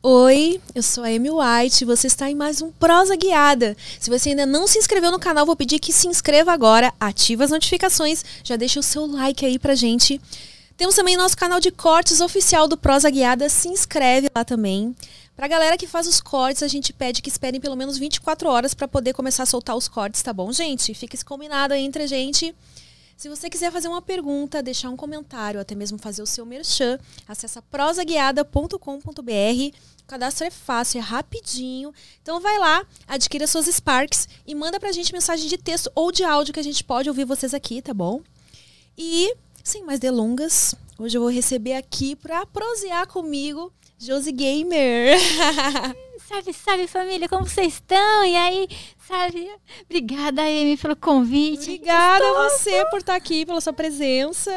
Oi, eu sou a Amy White e você está em mais um Prosa Guiada. Se você ainda não se inscreveu no canal, vou pedir que se inscreva agora, ative as notificações, já deixa o seu like aí pra gente. Temos também nosso canal de cortes oficial do Prosa Guiada, se inscreve lá também. Pra galera que faz os cortes, a gente pede que esperem pelo menos 24 horas para poder começar a soltar os cortes, tá bom, gente? Fica esse combinado aí entre a gente. Se você quiser fazer uma pergunta, deixar um comentário, até mesmo fazer o seu merchan, acessa prosaguiada.com.br. O cadastro é fácil, é rapidinho. Então vai lá, adquira suas Sparks e manda pra gente mensagem de texto ou de áudio que a gente pode ouvir vocês aqui, tá bom? E, sem mais delongas, hoje eu vou receber aqui pra prosear comigo Josi Gamer. Salve, salve família, como vocês estão? E aí, sabe? Obrigada, Amy, pelo convite. Obrigada a você por estar aqui, pela sua presença.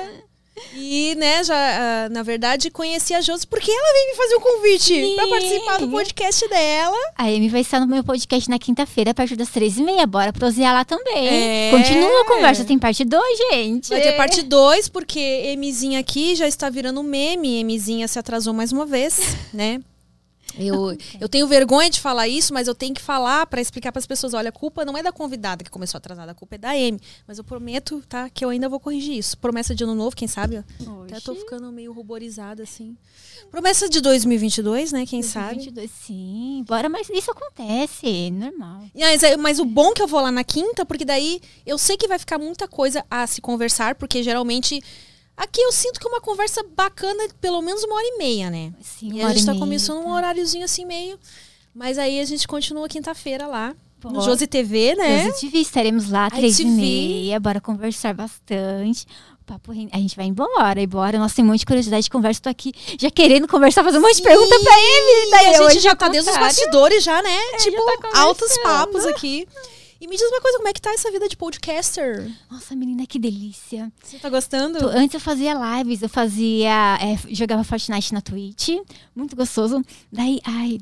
E, né, já, uh, na verdade, conheci a Josi porque ela veio me fazer um convite para participar do podcast dela. A Amy vai estar no meu podcast na quinta-feira, a partir das três e meia. Bora prosear lá também. É. Continua a conversa, tem parte 2, gente. Vai ter parte 2, porque Emizinha aqui já está virando meme. Emizinha se atrasou mais uma vez, né? Eu, eu tenho vergonha de falar isso, mas eu tenho que falar para explicar para as pessoas: olha, a culpa não é da convidada que começou atrasada, a culpa é da M. Mas eu prometo, tá, que eu ainda vou corrigir isso. Promessa de ano novo, quem sabe? Oxi. Até tô ficando meio ruborizada assim. Promessa de 2022, né? Quem 2022, sabe? Sim, bora, mas isso acontece, normal. Mas, é, mas o bom é que eu vou lá na quinta, porque daí eu sei que vai ficar muita coisa a se conversar, porque geralmente Aqui eu sinto que é uma conversa bacana, pelo menos uma hora e meia, né? Sim, e a gente tá começando um horáriozinho assim meio. Mas aí a gente continua quinta-feira lá. Pô. No Josi TV, né? Josi TV, estaremos lá, três e meia, bora conversar bastante. Papo, a gente vai embora, embora. Nossa, tem um monte de curiosidade de conversa. Tô aqui já querendo conversar, fazer um monte de pergunta pra ele. Daí a gente já tá desde os bastidores, já, né? É, tipo, já tá altos papos aqui. E me diz uma coisa, como é que tá essa vida de podcaster? Nossa, menina, que delícia. Você tá gostando? Tô, antes eu fazia lives, eu fazia. É, jogava Fortnite na Twitch. Muito gostoso. Daí, ai,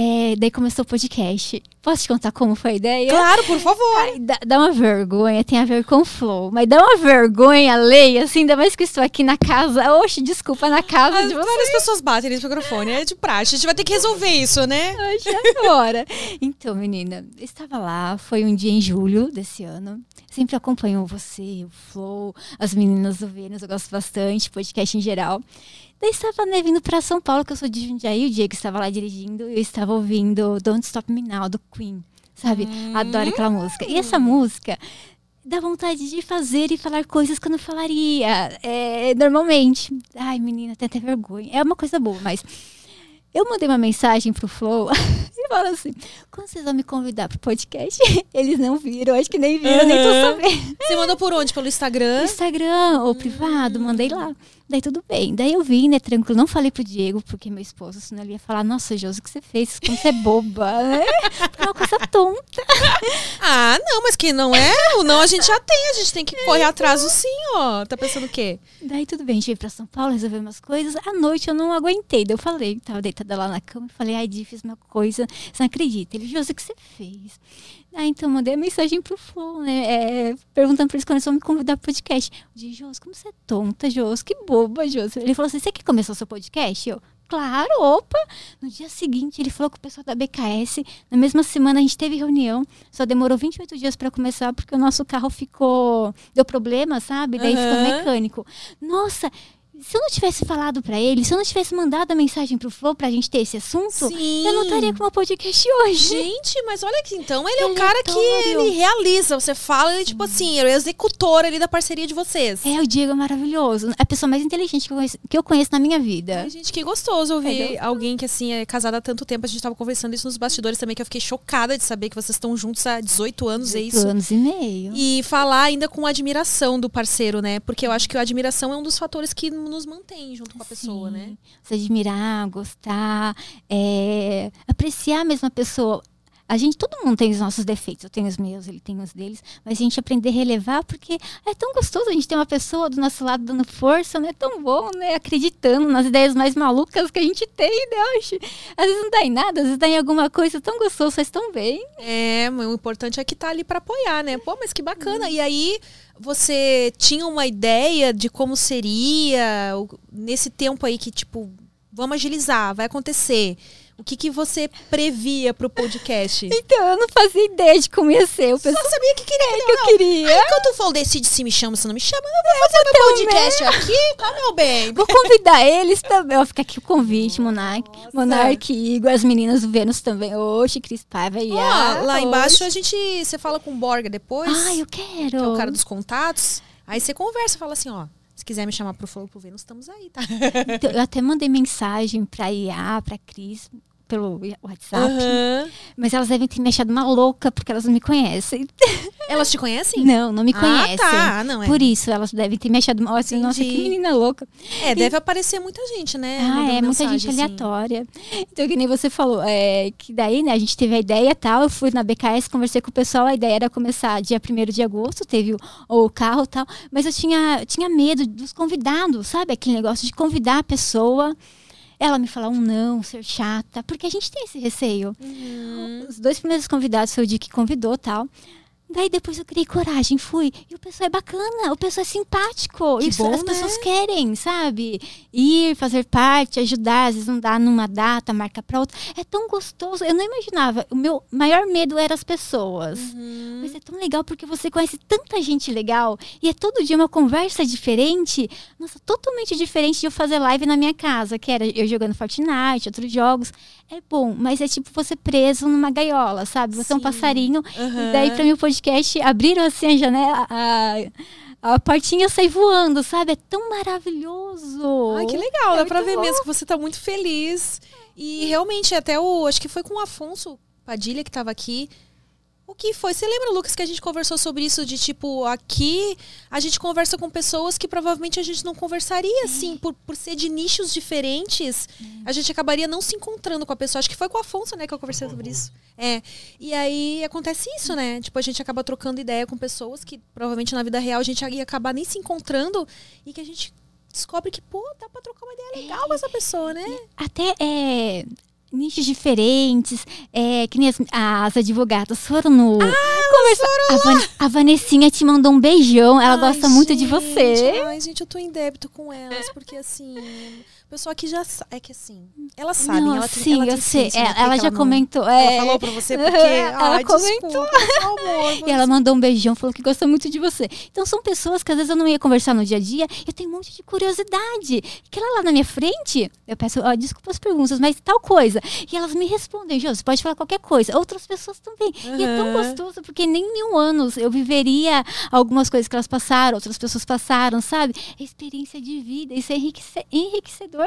é, daí começou o podcast. Posso te contar como foi a ideia? Claro, por favor. Ai, dá, dá, uma vergonha, tem a ver com o flow. Mas dá uma vergonha alheia, assim, ainda mais que estou aqui na casa. Oxe, desculpa, na casa As, de vocês. Várias pessoas batem nesse microfone, é de praxe. A gente vai ter que resolver isso, né? Oxe, agora. então, menina, estava lá, foi um dia em julho desse ano. Sempre acompanho você, o flow, as meninas do Vênus, eu gosto bastante, podcast em geral. Daí estava né, vindo para São Paulo, que eu sou de Jundiaí, o Diego estava lá dirigindo, e eu estava ouvindo Don't Stop Me Now, do Queen, sabe? Hum. Adoro aquela música. E essa música dá vontade de fazer e falar coisas que eu não falaria é, normalmente. Ai, menina, tem até vergonha. É uma coisa boa, mas eu mandei uma mensagem pro Flow e falo assim: quando vocês vão me convidar pro podcast? Eles não viram, acho que nem viram, uhum. nem tô sabendo. Você mandou por onde? Pelo Instagram? Instagram ou privado, mandei lá. Daí tudo bem. Daí eu vim, né, tranquilo. Não falei pro Diego, porque meu esposo, senão ele ia falar: Nossa, Josi, o que você fez? Como você é boba, né? é uma coisa tonta. ah, não, mas quem não é, o não a gente já tem. A gente tem que correr atrás sim, ó. Tá pensando o quê? Daí tudo bem, a gente veio pra São Paulo, resolver umas coisas. À noite eu não aguentei. Daí eu falei, tava deitada lá na cama, falei: Ai, Di, fiz uma coisa. Você não acredita? Ele, Josi, o que você fez? Ah, então mandei a mensagem pro Flow, né? É, perguntando pra eles quando eles vão me convidar pro podcast. Eu disse, Jos, como você é tonta, Jos? Que boba, Jos. Ele falou assim: você que começou seu podcast? Eu, claro, opa. No dia seguinte, ele falou com o pessoal da BKS. Na mesma semana, a gente teve reunião. Só demorou 28 dias para começar, porque o nosso carro ficou. deu problema, sabe? Daí uhum. ficou mecânico. Nossa, se eu não tivesse falado para ele, se eu não tivesse mandado a mensagem pro Flow pra gente ter esse assunto, Sim. eu não estaria com o podcast hoje. Gente, mas olha aqui, então ele é um cara que ele realiza. Você fala, ele, tipo assim, ele é o executor ali da parceria de vocês. É, o Diego é maravilhoso. É a pessoa mais inteligente que eu conheço, que eu conheço na minha vida. Ai, gente, que gostoso ouvir é, alguém que, assim, é casado há tanto tempo. A gente tava conversando isso nos bastidores também, que eu fiquei chocada de saber que vocês estão juntos há 18 anos, 18 é isso. anos e meio. E falar ainda com admiração do parceiro, né? Porque eu acho que a admiração é um dos fatores que nos mantém junto com a pessoa, Sim. né? Você admirar, gostar, é, apreciar mesmo a pessoa. A gente, todo mundo tem os nossos defeitos. Eu tenho os meus, ele tem os deles. Mas a gente aprender a relevar, porque é tão gostoso a gente ter uma pessoa do nosso lado dando força, né? É tão bom, né? Acreditando nas ideias mais malucas que a gente tem, né? Oxe, Às vezes não dá em nada, às vezes dá em alguma coisa tão gostoso, faz tão bem. É, o importante é que tá ali pra apoiar, né? Pô, mas que bacana. E aí, você tinha uma ideia de como seria nesse tempo aí que, tipo, vamos agilizar, vai acontecer. O que, que você previa pro podcast? Então, eu não fazia ideia de como ia ser. O pessoal Você sabia que queria que eu queria. Aí, quando tu falou, decide se me chama, se não me chama, eu vou fazer meu podcast aqui, tá, meu bem? Vou convidar eles também. Ó, fica aqui o convite, Monark. Nossa. Monark, Igor, as meninas do Vênus também. Oxe, Cris Paiva e Ó, a- lá embaixo a gente, você fala com o Borga depois, Ah, eu que quero. é o cara dos contatos. Aí você conversa, fala assim, ó, se quiser me chamar pro Flow pro Vênus, estamos aí, tá? Então, eu até mandei mensagem pra IA, pra Cris, pelo WhatsApp. Aham. Mas elas devem ter me achado uma louca, porque elas não me conhecem. Elas te conhecem? Não, não me Ah, conhecem. tá. Não, é. Por isso, elas devem ter me achado uma. Assim, nossa, que menina louca. É, deve aparecer muita gente, né? Ah, é, muita gente assim. aleatória. Então, que nem você falou, é, que daí, né, a gente teve a ideia e tal, eu fui na BKS, conversei com o pessoal, a ideia era começar dia 1 de agosto, teve o, o carro e tal, mas eu tinha, tinha medo dos convidados, sabe? Aquele negócio de convidar a pessoa, ela me falar um não, ser chata, porque a gente tem esse receio. Uhum. Os dois primeiros convidados foi o Di que convidou tal. Daí depois eu criei coragem, fui. E o pessoal é bacana, o pessoal é simpático. Que Isso bom, as né? pessoas querem, sabe? Ir, fazer parte, ajudar, às vezes não dá numa data, marca pra outra. É tão gostoso. Eu não imaginava. O meu maior medo era as pessoas. Uhum. Mas é tão legal porque você conhece tanta gente legal e é todo dia uma conversa diferente. Nossa, totalmente diferente de eu fazer live na minha casa, que era eu jogando Fortnite, outros jogos. É bom, mas é tipo você preso numa gaiola, sabe? Você é um Sim. passarinho. Aham. E daí, pra mim, o podcast, abriram assim a janela, a, a portinha saí voando, sabe? É tão maravilhoso. Ai, que legal, É dá pra ver bom. mesmo que você tá muito feliz. E realmente, até o. Acho que foi com o Afonso Padilha que tava aqui. O que foi? Você lembra, Lucas, que a gente conversou sobre isso de tipo, aqui a gente conversa com pessoas que provavelmente a gente não conversaria, assim, por, por ser de nichos diferentes. A gente acabaria não se encontrando com a pessoa. Acho que foi com o Afonso, né, que eu conversei sobre isso. É. E aí acontece isso, né? Tipo, a gente acaba trocando ideia com pessoas que provavelmente na vida real a gente ia acabar nem se encontrando e que a gente descobre que, pô, dá pra trocar uma ideia legal com essa pessoa, né? Até é, nichos diferentes, é, que nem as, as advogadas foram no. conversa. A, Van, a Vanessinha te mandou um beijão, ela Ai, gosta muito de gente, você. Ai, gente, eu tô em débito com elas, porque assim. O pessoal aqui já sabe. É que assim. Elas sabem, Não, ela tem, sim, ela eu sei. né, É, que ela que já não- comentou. Ela é. falou pra você porque. Ela ai, comentou. desculpa, amor. E ela mandou um beijão, falou que gosta muito de você. Então são pessoas que às vezes eu não ia conversar no dia a dia, eu tenho um monte de curiosidade. Que ela lá na minha frente, eu peço, ó, desculpa as perguntas, mas tal coisa. E elas me respondem, Jô, você pode falar qualquer coisa. Outras pessoas também. E é tão gostoso, porque nem mil anos eu viveria algumas coisas que elas passaram, outras pessoas passaram, sabe? É experiência de vida, isso é enriquece-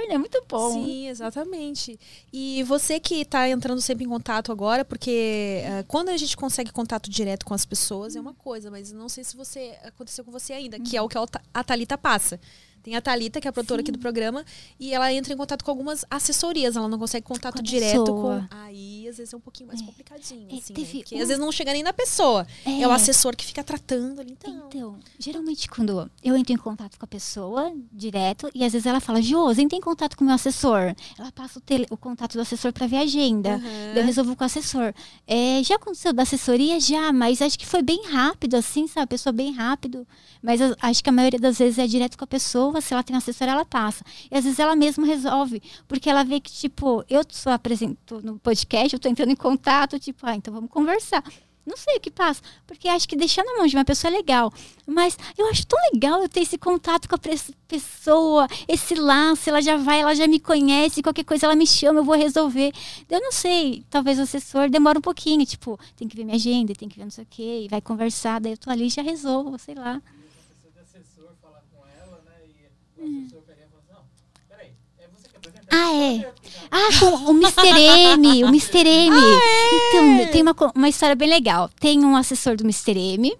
né? Muito bom. Sim, exatamente. E você que tá entrando sempre em contato agora, porque eh, quando a gente consegue contato direto com as pessoas é uma coisa, mas não sei se você aconteceu com você ainda, que é o que a Thalita passa. Tem a Thalita, que é a produtora aqui do programa, e ela entra em contato com algumas assessorias, ela não consegue contato Com direto pessoa. com. Aí, às vezes é um pouquinho mais complicadinho, É, assim, né? Porque um- às vezes não chega nem na pessoa. É, É. o assessor que fica tratando ali, então. Então, geralmente quando eu entro em contato com a pessoa direto e às vezes ela fala, Josi, entra em contato com o meu assessor. Ela passa o, tele- o contato do assessor para ver a agenda. Daí eu resolvo com o assessor. É, já aconteceu da assessoria? Já, mas acho que foi bem rápido, assim, sabe? A pessoa bem rápido. Mas acho que a maioria das vezes é direto com a pessoa. Se ela tem um assessor, ela passa. E às vezes ela mesma resolve. Porque ela vê que, tipo, eu só apresento no podcast, eu tô entrando em contato, tipo, ah, então vamos conversar. Não sei o que passa, porque acho que deixar na mão de uma pessoa é legal. Mas eu acho tão legal eu ter esse contato com a pessoa, esse laço, ela já vai, ela já me conhece, qualquer coisa ela me chama, eu vou resolver. Eu não sei, talvez o assessor demora um pouquinho, tipo, tem que ver minha agenda, tem que ver não sei o quê, e vai conversar, daí eu tô ali e já resolvo, sei lá. precisa de assessor falar com ela, né? E o assessor pegar e falar assim, não, peraí, é você que apresenta? Ah, é. Ah, com o Mr. M, o Mr. M. Então, tem uma, uma história bem legal. Tem um assessor do Mr. M.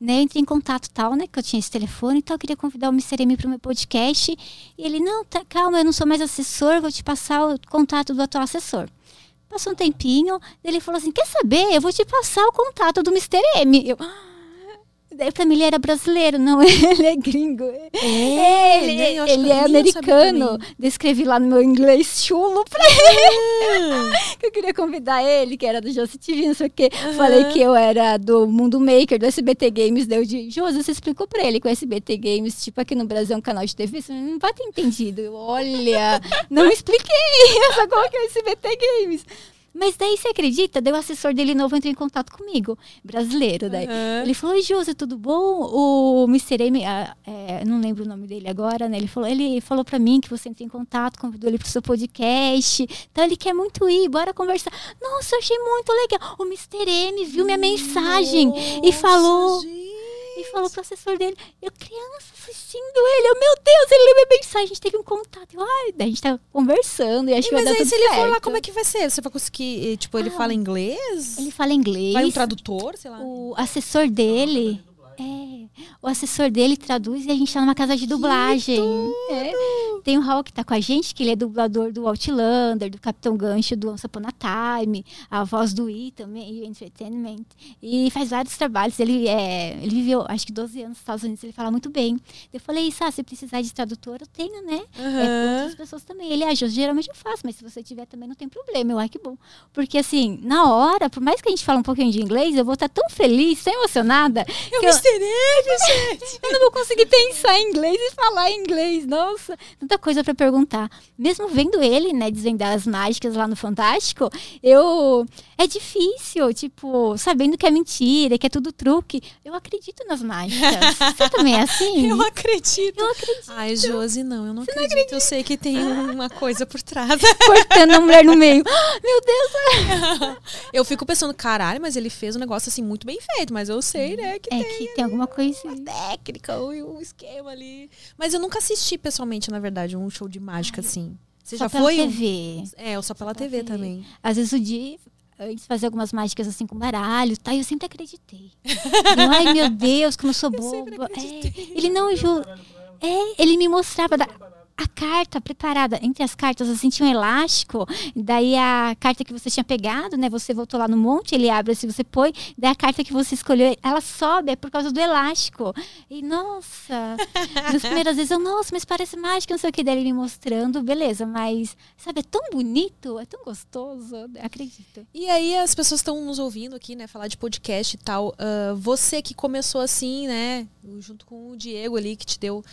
né, eu entrei em contato tal, né, que eu tinha esse telefone e tal, eu queria convidar o Mr. M para o meu podcast. E ele, não, tá, calma, eu não sou mais assessor, vou te passar o contato do atual assessor. Passou um tempinho, ele falou assim, quer saber, eu vou te passar o contato do Mr. M. Eu, "Ah." Pra mim ele era brasileiro, não, ele é gringo. É, ele né? Ele eu é americano. Descrevi lá no meu inglês chulo pra Ah, que eu queria convidar ele, que era do Josi TV, não sei o quê. Falei que eu era do Mundo Maker, do SBT Games. Deu de Josi, você explicou pra ele que o SBT Games, tipo, aqui no Brasil é um canal de TV, você não vai ter entendido. Eu, Olha, não expliquei. Eu só coloquei o SBT Games. Mas daí você acredita? Daí o assessor dele novo entrou em contato comigo, brasileiro. Daí. Aham. Ele falou, Oi, Josi, tudo bom? O Mr. M, ah, é, não lembro o nome dele agora, né? Ele falou, ele falou pra mim que você entrou em contato, convidou ele pro seu podcast. Então ele quer muito ir, bora conversar. Nossa, eu achei muito legal. O Mr. M viu minha mensagem e Nossa, falou. gente. E falou pro assessor dele, eu criança assistindo ele, eu, meu Deus, ele leu minha mensagem, a gente teve um contato. Eu, Ai, daí a gente tá conversando e acho E, que vai mas dar tudo se ele for lá, certo. como é que vai ser? Você vai conseguir, eh, tipo, ele Ah, fala inglês? Ele fala inglês. Vai um tradutor, sei lá. O assessor dele. É, o assessor dele traduz e a gente tá numa casa de dublagem. É. Tem o Raul que tá com a gente, que ele é dublador do Outlander, do Capitão Gancho, do Once Upon a Time, a voz do I também, e Entertainment. E faz vários trabalhos. Ele, é, ele viveu, acho que 12 anos nos Estados Unidos, ele fala muito bem. Eu falei, Sá, se precisar de tradutor, eu tenho, né? É, Aham. outras pessoas também. Ele, ah, geralmente eu faço, mas se você tiver também não tem problema. Eu, ai, que bom. Porque, assim, na hora, por mais que a gente fale um pouquinho de inglês, eu vou estar tão feliz, tão emocionada, É eu, Mr. M, gente. eu não vou conseguir pensar em inglês e falar em inglês. Nossa, tanta coisa pra perguntar. Mesmo vendo ele, né, desvendar as mágicas lá no Fantástico, eu. É difícil, tipo, sabendo que é mentira, que é tudo truque. Eu acredito nas mágicas. Você também é assim? Eu acredito. Eu acredito. Ai, Josi, não, eu não acredito. Eu sei que tem uma coisa por trás. Cortando a mulher no meio. Ah, Meu Deus, Eu fico pensando, caralho, mas ele fez um negócio assim muito bem feito, mas eu sei, né, que É tem que tem alguma coisa. técnica e um esquema ali. Mas eu nunca assisti pessoalmente, na verdade, um show de mágica assim. Você Só já pela foi? TV. É, eu só pela TV TV. também. Às vezes o dia, antes fazer algumas mágicas assim com baralho, tá? Eu sempre acreditei. Eu, Ai, meu Deus, como eu sou Eu boba. É, acreditei. ele não, Ju. É, ele me mostrava da- a carta preparada. Entre as cartas, assim, tinha um elástico. Daí a carta que você tinha pegado, né? Você voltou lá no monte, ele abre assim, você põe. Daí a carta que você escolheu, ela sobe, é por causa do elástico. E, nossa, nas primeiras vezes eu, nossa, mas parece mágica, não sei o que. Daí ele me mostrando, beleza, mas, sabe, é tão bonito, é tão gostoso. Acredito. E aí as pessoas estão nos ouvindo aqui, né, falar de podcast e tal. Ah, você que começou assim, né, junto com o Diego ali que te deu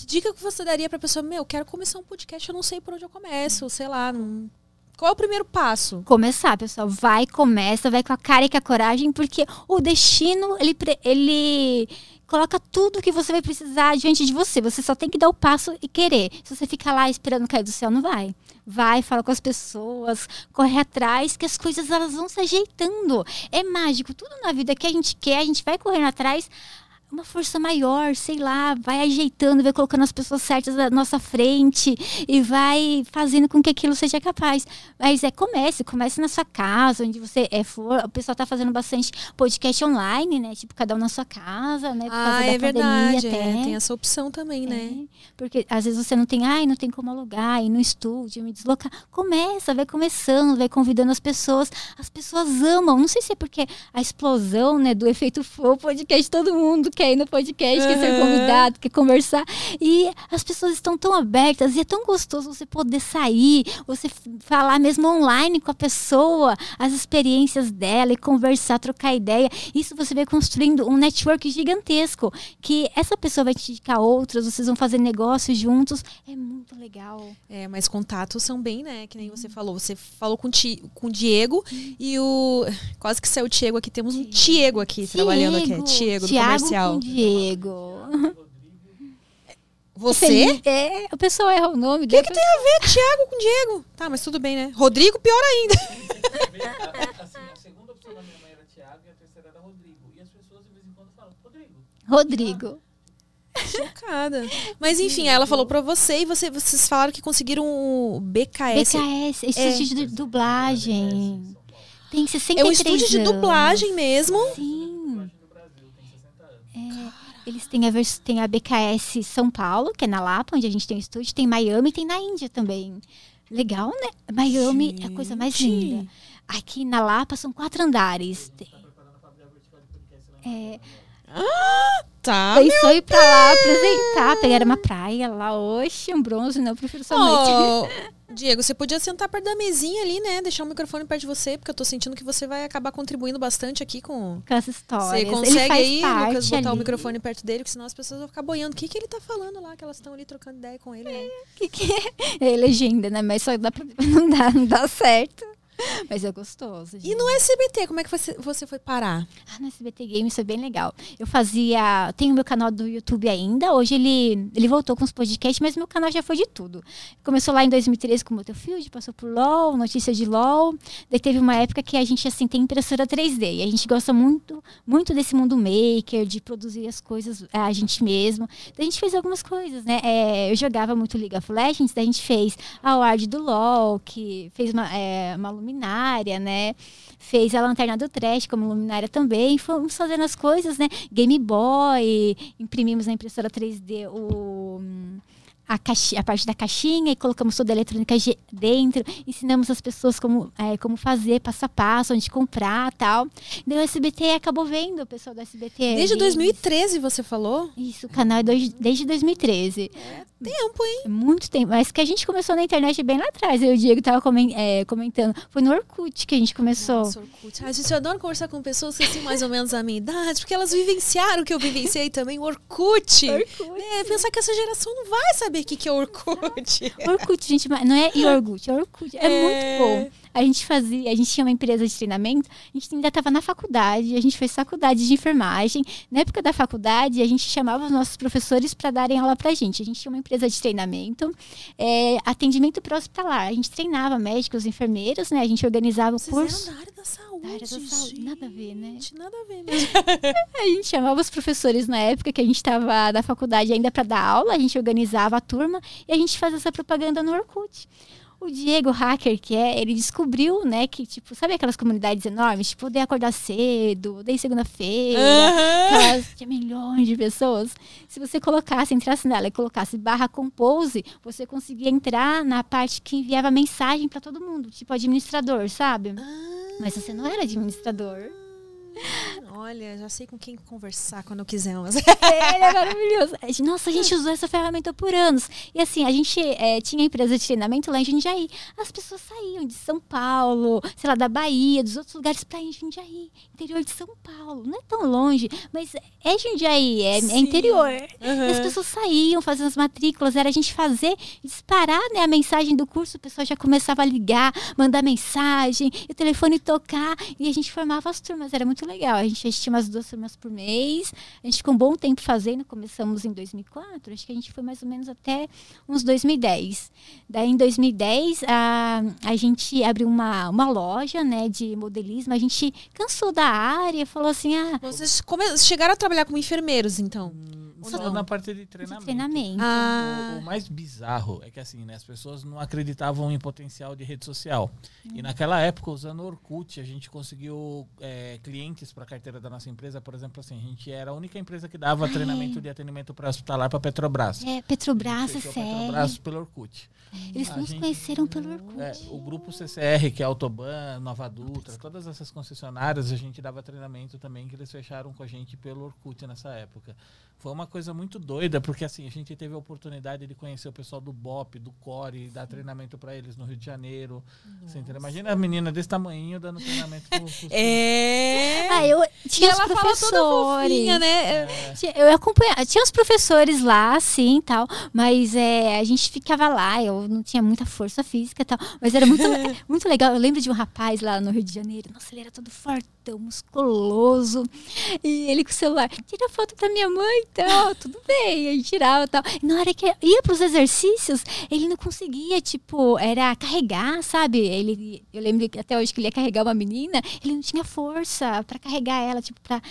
que dica que você daria pra pessoa, meu, quero começar um podcast, eu não sei por onde eu começo, sei lá, não... qual é o primeiro passo? começar, pessoal. Vai, começa, vai com a cara e com a coragem, porque o destino, ele, ele coloca tudo que você vai precisar diante de você. Você só tem que dar o passo e querer. Se você ficar lá esperando cair do céu, não vai. Vai, fala com as pessoas, corre atrás, que as coisas elas vão se ajeitando. É mágico. Tudo na vida que a gente quer, a gente vai correndo atrás. Uma força maior, sei lá, vai ajeitando, vai colocando as pessoas certas na nossa frente e vai fazendo com que aquilo seja capaz. Mas é comece, comece na sua casa, onde você é for. O pessoal tá fazendo bastante podcast online, né? Tipo, cada um na sua casa, né? Por causa Ah, da é verdade, até. é, tem essa opção também, né? É, porque às vezes você não tem, ai, não tem como alugar, ir no estúdio, me deslocar. Começa, vai começando, vai convidando as pessoas. As pessoas amam. Não sei se é porque a explosão, né, do efeito flow podcast, todo mundo quer ir no podcast, quer ser convidado, quer conversar. E as pessoas estão tão abertas e é tão gostoso você poder sair, você falar mesmo online com a pessoa, as experiências dela e conversar, trocar ideia. Isso você vai construindo um network gigantesco que essa pessoa vai te indicar outras, vocês vão fazer negócios juntos. É muito legal. É, mas contatos são bem, né? Que nem você falou. Você falou com, ti, com o Diego e o. Quase que saiu o Diego aqui. Temos um Diego aqui trabalhando aqui. Diego do Thiago comercial. Com Diego. Você? É, o pessoal erra o nome O que, que tem a ver Thiago com Diego? Tá, mas tudo bem, né? Rodrigo, pior ainda. A segunda opção da minha mãe era Thiago e a terceira era Rodrigo. E as pessoas de vez em quando falam, Rodrigo. Rodrigo. Chocada. Mas enfim, ela falou pra você e você, vocês falaram que conseguiram o BKS. BKS, estúdio de dublagem. Tem 63 É um estúdio de anos. dublagem mesmo. Sim. Eles têm a, vers- tem a BKS São Paulo, que é na Lapa, onde a gente tem o estúdio, tem Miami e tem na Índia também. Legal, né? Miami é a coisa mais Gente. linda. Aqui na Lapa são quatro andares. Tem- É, Tá. pensou ir pra lá apresentar, pegar uma praia lá, oxe, um bronze, não, eu prefiro só noite. Ô, Diego, você podia sentar perto da mesinha ali, né? Deixar o microfone perto de você, porque eu tô sentindo que você vai acabar contribuindo bastante aqui com. Com histórias. Você consegue aí, Lucas, botar o ali. microfone perto dele, porque senão as pessoas vão ficar boiando. O que, que ele tá falando lá, que elas estão ali trocando ideia com ele, né? que, que é? é legenda, né? Mas só dá pra... não dá, não dá certo. Mas é gostoso. E gente. no SBT, como é que você, você foi parar? Ah, no SBT Games foi bem legal. Eu fazia. Tenho meu canal do YouTube ainda. Hoje ele, ele voltou com os podcasts, mas meu canal já foi de tudo. Começou lá em 2013 com o Battlefield, passou por LOL, notícia de LOL. Daí teve uma época que a gente assim tem impressora 3D. E a gente gosta muito, muito desse mundo maker, de produzir as coisas é, a gente mesmo. Daí a gente fez algumas coisas, né? É, eu jogava muito League of Legends, daí a gente fez a ward do LOL, que fez uma, é, uma luminária, né? Fez a lanterna do trash como luminária também. Fomos fazendo as coisas, né? Game Boy, imprimimos na impressora 3D o. A, caixi- a parte da caixinha e colocamos toda a eletrônica dentro, ensinamos as pessoas como, é, como fazer passo a passo, onde comprar tal. Daí o SBT acabou vendo o pessoal do SBT. Desde Games. 2013, você falou? Isso, o canal é dois- desde 2013. Tempo, hein? É muito tempo. Mas que a gente começou na internet bem lá atrás. Eu e o Diego tava é, comentando. Foi no Orkut que a gente começou. Nossa, Orkut. A gente adora conversar com pessoas que têm mais ou menos a minha idade, porque elas vivenciaram o que eu vivenciei também, o Orkut. Orkut. É, pensar que essa geração não vai saber o que, que é Orkut. Orkut, gente, não é Iorgut, é Orkut. É, É. muito bom. A gente fazia, a gente tinha uma empresa de treinamento, a gente ainda estava na faculdade, a gente fez faculdade de enfermagem. Na época da faculdade, a gente chamava os nossos professores para darem aula pra gente. A gente tinha uma empresa de treinamento, é, atendimento pré-hospitalar. A gente treinava médicos, enfermeiros, né? A gente organizava o Vocês curso. eram da área da saúde. Da área da saúde, nada a ver, né? Nada a ver mesmo. A gente chamava os professores na época que a gente estava na faculdade ainda para dar aula, a gente organizava a turma e a gente fazia essa propaganda no Orkut. O Diego Hacker, que é, ele descobriu, né, que, tipo, sabe aquelas comunidades enormes? Tipo, odeia acordar cedo, odeia segunda-feira, aquelas- tinha milhões de pessoas. Se você colocasse, entrasse nela e colocasse barra compose, você conseguia entrar na parte que enviava mensagem para todo mundo, tipo administrador, sabe? Mas você não era administrador. Olha, já sei com quem conversar quando eu quiser. Mas... Ele é maravilhoso. Nossa, a gente usou essa ferramenta por anos. E assim, a gente eh, tinha empresa de treinamento lá em Jundiaí. As pessoas saíam de São Paulo, sei lá, da Bahia, dos outros lugares pra ir em Jundiaí. Interior de São Paulo. Não é tão longe, mas é Jundiaí, é, é interior. E as pessoas saíam fazendo as matrículas, era a gente fazer, disparar né, a mensagem do curso, o pessoal já começava a ligar, mandar mensagem, e o telefone tocar, e a gente formava as turmas, era muito legal. A gente tinha umas duas turmas por mês, a gente ficou um bom tempo fazendo, começamos em 2004, acho que a gente foi mais ou menos até uns 2010. Daí em 2010 a, a gente abriu uma, uma loja né, de modelismo, a gente cansou da área, falou assim, ah, Vocês come- chegaram a trabalhar como enfermeiros, então? Ou Só não? na parte de treinamento. de treinamento. Ah, O, o mais bizarro é que assim, né, as pessoas não acreditavam em potencial de rede social. E naquela época, usando Orkut, a gente conseguiu é, clientes para a carteira da nossa empresa. Por exemplo, assim, a gente era a única empresa que dava treinamento de atendimento para hospitalar para Petrobras. É, Petrobras, a sério. Petrobras pelo Orkut. Eles A nos gente- conheceram pelo Orkut. É, o grupo CCR, que é Autoban, Nova Dutra, todas essas concessionárias, a gente dava treinamento também, que eles fecharam com a gente pelo Orkut nessa época. Foi uma coisa muito doida, porque assim, a gente teve a oportunidade de conhecer o pessoal do BOP, do CORE, dar treinamento para eles no Rio de Janeiro. Você? Imagina a menina desse tamanho dando treinamento pro, pro é. Ah, eu E tinha os ela fala toda professores. fofinha, né? Tinha- Eu acompanhava, tinha os professores lá, assim, e tal, mas é, a gente ficava lá, eu não tinha muita força física e tal, mas era muito, muito legal. Eu lembro de um rapaz lá no Rio de Janeiro, nossa, ele era todo fortão, musculoso, e ele com o celular, tira foto pra minha mãe e tal, tudo bem, aí tirava e tal. E na hora que ia pros exercícios, ele não conseguia, tipo, era carregar, sabe? Ele, eu lembro que até hoje que ele ia carregar uma menina, ele não tinha força pra carregar ela, tipo, pra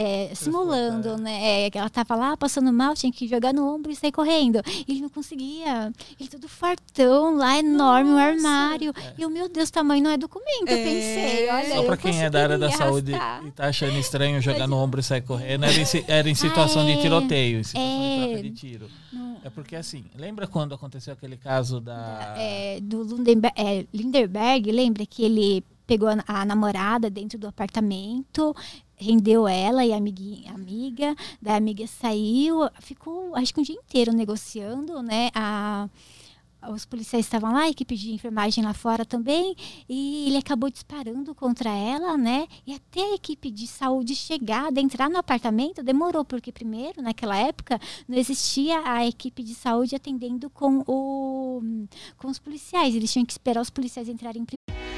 é, simulando, né? É, que ela tava lá passando mal, tinha que jogar no ombro e sair correndo. Ele não conseguia. Ele todo fartão lá, enorme, um Nossa. armário. E eu, meu Deus, tamanho não é documento. Eu É. pensei, olha. Só pra quem é da área da saúde e tá achando estranho jogar no ombro e sair correndo, era em, era em situação Ah, é. de tiroteio, em situação de É. troca de tiro. É porque assim, lembra quando aconteceu aquele caso da. é, do é, Lindenberg, lembra que ele pegou a, a namorada dentro do apartamento, rendeu ela e a amiguinha, amiga, da amiga saiu, ficou acho que um dia inteiro negociando, né? A, os policiais estavam lá, a equipe de enfermagem lá fora também, e ele acabou disparando contra ela, né? E até a equipe de saúde chegar, de entrar no apartamento, demorou, porque primeiro, naquela época, não existia a equipe de saúde atendendo com, o, com os policiais. Eles tinham que esperar os policiais entrarem primeiro.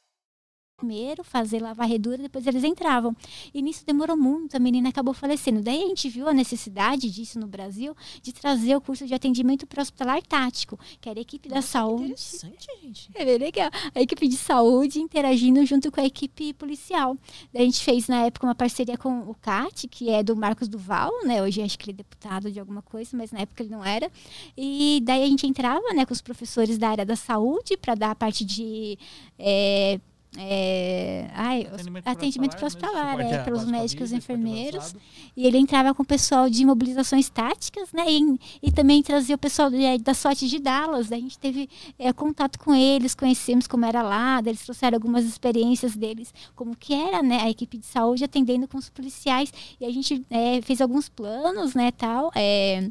Primeiro, fazer lá a varredura, depois eles entravam. E nisso demorou muito, a menina acabou falecendo. Daí a gente viu a necessidade disso no Brasil, de trazer o curso de atendimento pré-hospitalar tático, que era a equipe da saúde. Interessante, gente. É bem legal. A equipe de saúde interagindo junto com a equipe policial. Daí a gente fez na época uma parceria com o CAT, que é do Marcos Duval, né? Hoje acho que ele é deputado de alguma coisa, mas na época ele não era. E daí a gente entrava, né, com os professores da área da saúde para dar a parte de é, é, ai, os- Atendimento atendimento pré-hospitalar, pré-hospitalar, né? é, Suporte pelos médicos e enfermeiros. E ele entrava com o pessoal de mobilizações táticas, né? E, e também trazia o pessoal de- da SWAT de Dallas. Daí a gente teve é, contato com eles, conhecemos como era lá, eles trouxeram algumas experiências deles, como que era, né? A equipe de saúde atendendo com os policiais. E a gente é, fez alguns planos, né, tal. É,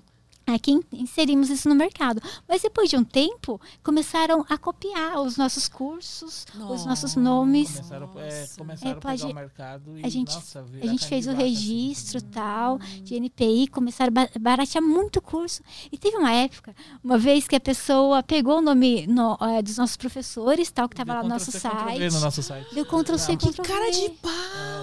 Aqui in- inserimos isso no mercado. Mas depois de um tempo, começaram a copiar os nossos cursos, os nossos nomes. Começaram, é, Nossa. começaram É, a pegar o mercado e, a gente, nossa, a gente fez o assim, registro tal de NPI, começaram a ba- baratear muito o curso. E teve uma época, uma vez que a pessoa pegou o nome no- eh, dos nossos professores, tal, que estava lá no nosso site. No nosso site. Deu Ctrl C, Não, Que Ctrl cara de V. pau!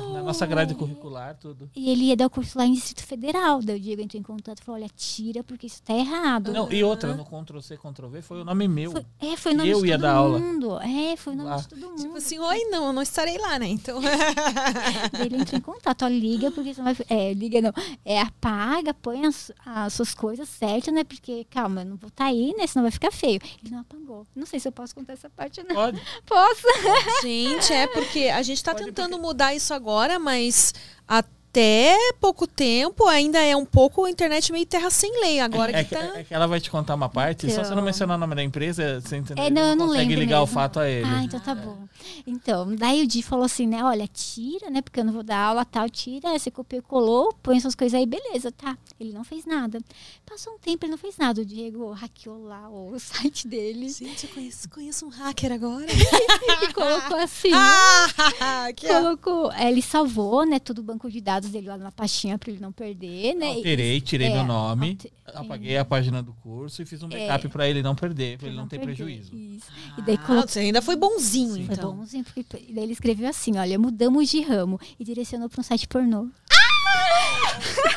é, Na nossa grade curricular, tudo. E ele ia dar o curso lá em Distrito Federal. Daí o Diego entrou em contato e falou: olha, tira, porque isso tá errado. Não, e outra, no Ctrl C, Ctrl V foi o nome meu. Foi, é, foi o nome Eu de ia todo dar aula. mundo. É, foi o nome Lá. de todo mundo. Tipo assim, oi, não, eu não estarei lá, né? Então. Ele entrou em contato, ó, liga, porque você vai. É, liga não. É, apaga, põe as, as suas coisas certas, né? Porque, calma, eu não vou estar aí, né? Senão vai ficar feio. Ele não apagou. Não sei se eu posso contar essa parte, não. Pode. Posso? Gente, é porque a gente tá Pode, tentando mudar isso agora, mas até pouco tempo ainda é um pouco a internet meio terra sem lei. Agora É que tá. é que ela vai te contar uma parte, só você não Então. mencionar o nome da empresa, você entendeu? É, não, eu não consegue lembro ligar o mesmo. fato a ele. Ah, então tá bom. Então, daí o Di falou assim, né? Olha, tira, né? Porque eu não vou dar aula tal, tira, você copiou e colou, põe suas coisas aí, beleza, tá. Ele não fez nada. Passou um tempo, ele não fez nada. O Diego hackeou lá o site dele Gente, eu conheço, conheço um hacker agora. e colocou assim. ah, que colocou, é, ele salvou, né, todo o banco de dados dele lá numa pastinha para ele não perder, né? Alterei, tirei É, meu nome, alter- apaguei a página do curso e fiz um backup pra ele não perder, pra ele não ter perder. prejuízo. Isso. E daí Ah, colocou você ainda foi bonzinho, Foi então. bonzinho, porque e daí ele escreveu assim, olha, mudamos de ramo e direcionou para um site pornô.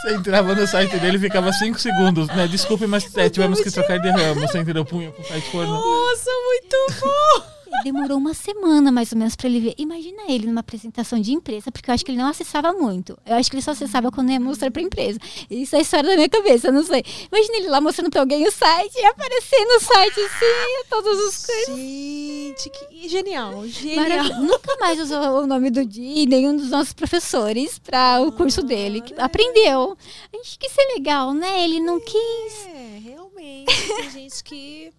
Você entrava no site dele e ficava 5 segundos, né? Desculpe, mas é, tivemos que trocar de ramo. Você entendeu? Punha pro site pornô. Nossa, muito bom! Demorou uma semana mais ou menos para ele ver. Imagina ele numa apresentação de empresa, porque eu acho que ele não acessava muito. Eu acho que ele só acessava quando ia mostrar para empresa. Isso é a história da minha cabeça, eu não sei. Imagina ele lá mostrando para alguém o site e aparecer no site assim, todas as coisas. Gente, que genial, genial. Maravilhoso. Nunca mais usou o nome do Di, nenhum dos nossos professores para o curso dele. que aprendeu. A gente quis ser legal, né? Ele não quis. É, realmente. Tem gente que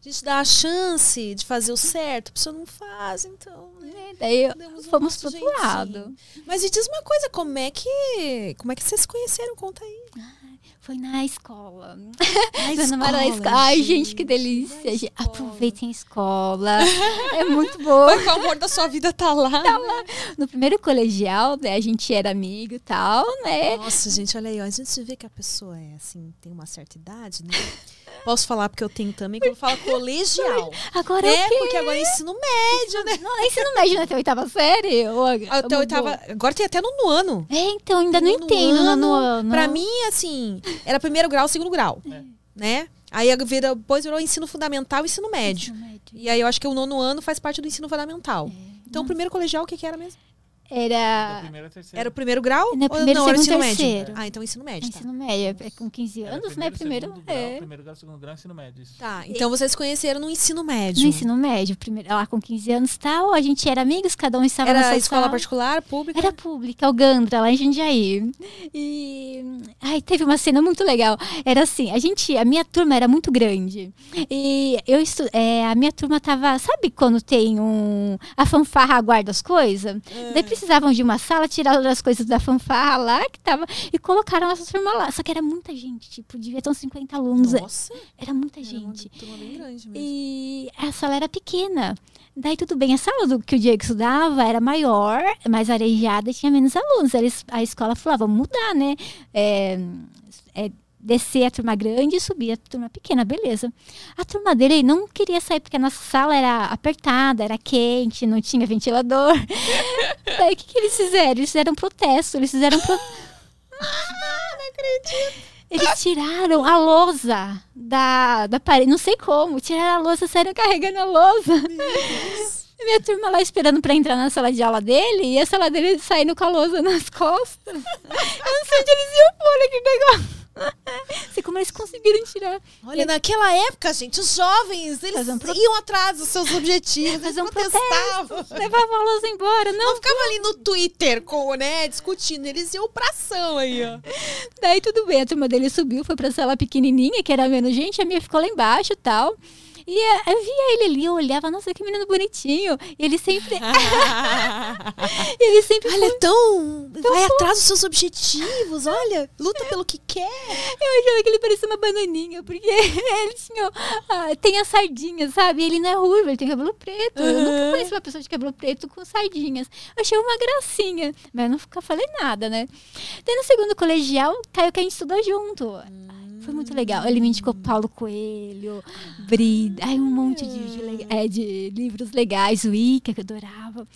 a gente dá a chance de fazer o certo, a pessoa não faz, então. Né? né? Daí Demos fomos pro outro jeitinho. lado. Mas me diz uma coisa, como é que. Como é que vocês se conheceram? Conta aí. Foi na escola. Na Mara, na escola. Ai, gente, que delícia. gente. escola. Aproveitem a escola. é muito boa. Foi que o amor da sua vida tá lá. né? No primeiro colegial, né, a gente era amigo e tal, né? Nossa, gente, olha aí, ó, a gente vê que a pessoa é assim, tem uma certa idade, né? Posso falar porque eu tenho também, quando fala colegial. Agora né? é o quê? Porque agora é ensino médio, né? Não, é ensino médio, né? Até a oitava série? Ou, Até oitava. Agora tem até no ano. É, então, ainda não Nono entendo. ano, No ano. Pra mim, assim, era primeiro grau, segundo grau. Né? Aí vira, depois virou ensino fundamental e ensino médio. Ensino médio. E aí eu acho que o nono ano faz parte do ensino fundamental. Então, o primeiro colegial, o que, que era mesmo? Era. Era o primeiro grau? Não, ou primeiro, não, era o ensino segundo, médio? terceiro. Ah, então ensino médio, tá. ensino médio. É com 15 Era anos, né? Primeiro. segundo grau, É. primeiro grau, segundo grau, ensino médio. Isso. Tá, então vocês se conheceram no ensino médio. No ensino médio, primeiro, lá com 15 anos e tal, a gente era amigos, cada um estava na Era sua escola sala. particular, pública? Era pública, o Gandra, lá em Jundiaí. E ai, teve uma cena muito legal. Era assim, a gente, a minha turma era muito grande. E eu estu, é, a minha turma tava, sabe quando tem um a fanfarra guarda as coisas? Daí precisavam de uma sala, tiraram as coisas da fanfarra lá que tava e colocaram a nossa turma lá. Só que era muita gente, tipo, devia ter uns 50 alunos. Nossa, Era muita era gente. uma turma bem grande mesmo. E a sala era pequena. Daí tudo bem, a sala do que o Diego estudava era maior, mais arejada e tinha menos alunos. Eles, a escola falou, ah, vamos mudar, né? É, é, descer a turma grande e subir a turma pequena, beleza. A turma dele não queria sair porque a nossa sala era apertada, era quente, não tinha ventilador. Daí o que, que eles fizeram? Eles fizeram protesto, eles fizeram pro... Eles tiraram a lousa da, da parede, não sei como, tiraram a lousa, saíram carregando a lousa. Minha turma lá esperando pra entrar na sala de aula dele, e a sala dele saindo com a lousa nas costas. Eu não sei onde eles iam pôr aquele negócio. Sei como eles conseguiram tirar. Olha, naquela época, gente, os jovens, eles um pro- iam atrás dos seus objetivos, eles um protestavam. Levavam a lousa embora. Não, Não ficava ali no Twitter, com, né, discutindo, eles iam pra ação aí, ó. Daí tudo bem, a turma dele subiu, foi pra sala pequenininha, que era menos gente, a minha ficou lá embaixo e tal. E eh, eu via ele ali, eu olhava, nossa, que menino bonitinho. E ele sempre. ele sempre Olha, tão. vai atrás dos seus objetivos, olha. Luta pelo que quer. Eu achava que ele parecia uma bananinha, porque ele tinha. ah, tem as sardinhas, sabe? Ele não é ruivo, ele tem cabelo preto. Eu nunca conheci uma pessoa de cabelo preto com sardinhas. Eu achei uma gracinha, mas eu nunca falei nada, né? Daí no segundo colegial, caiu que a gente estudou junto. Foi muito legal. Ele me indicou Paulo Coelho, Brida, ai, um monte de, de é, de livros legais, o Ica, que eu adorava.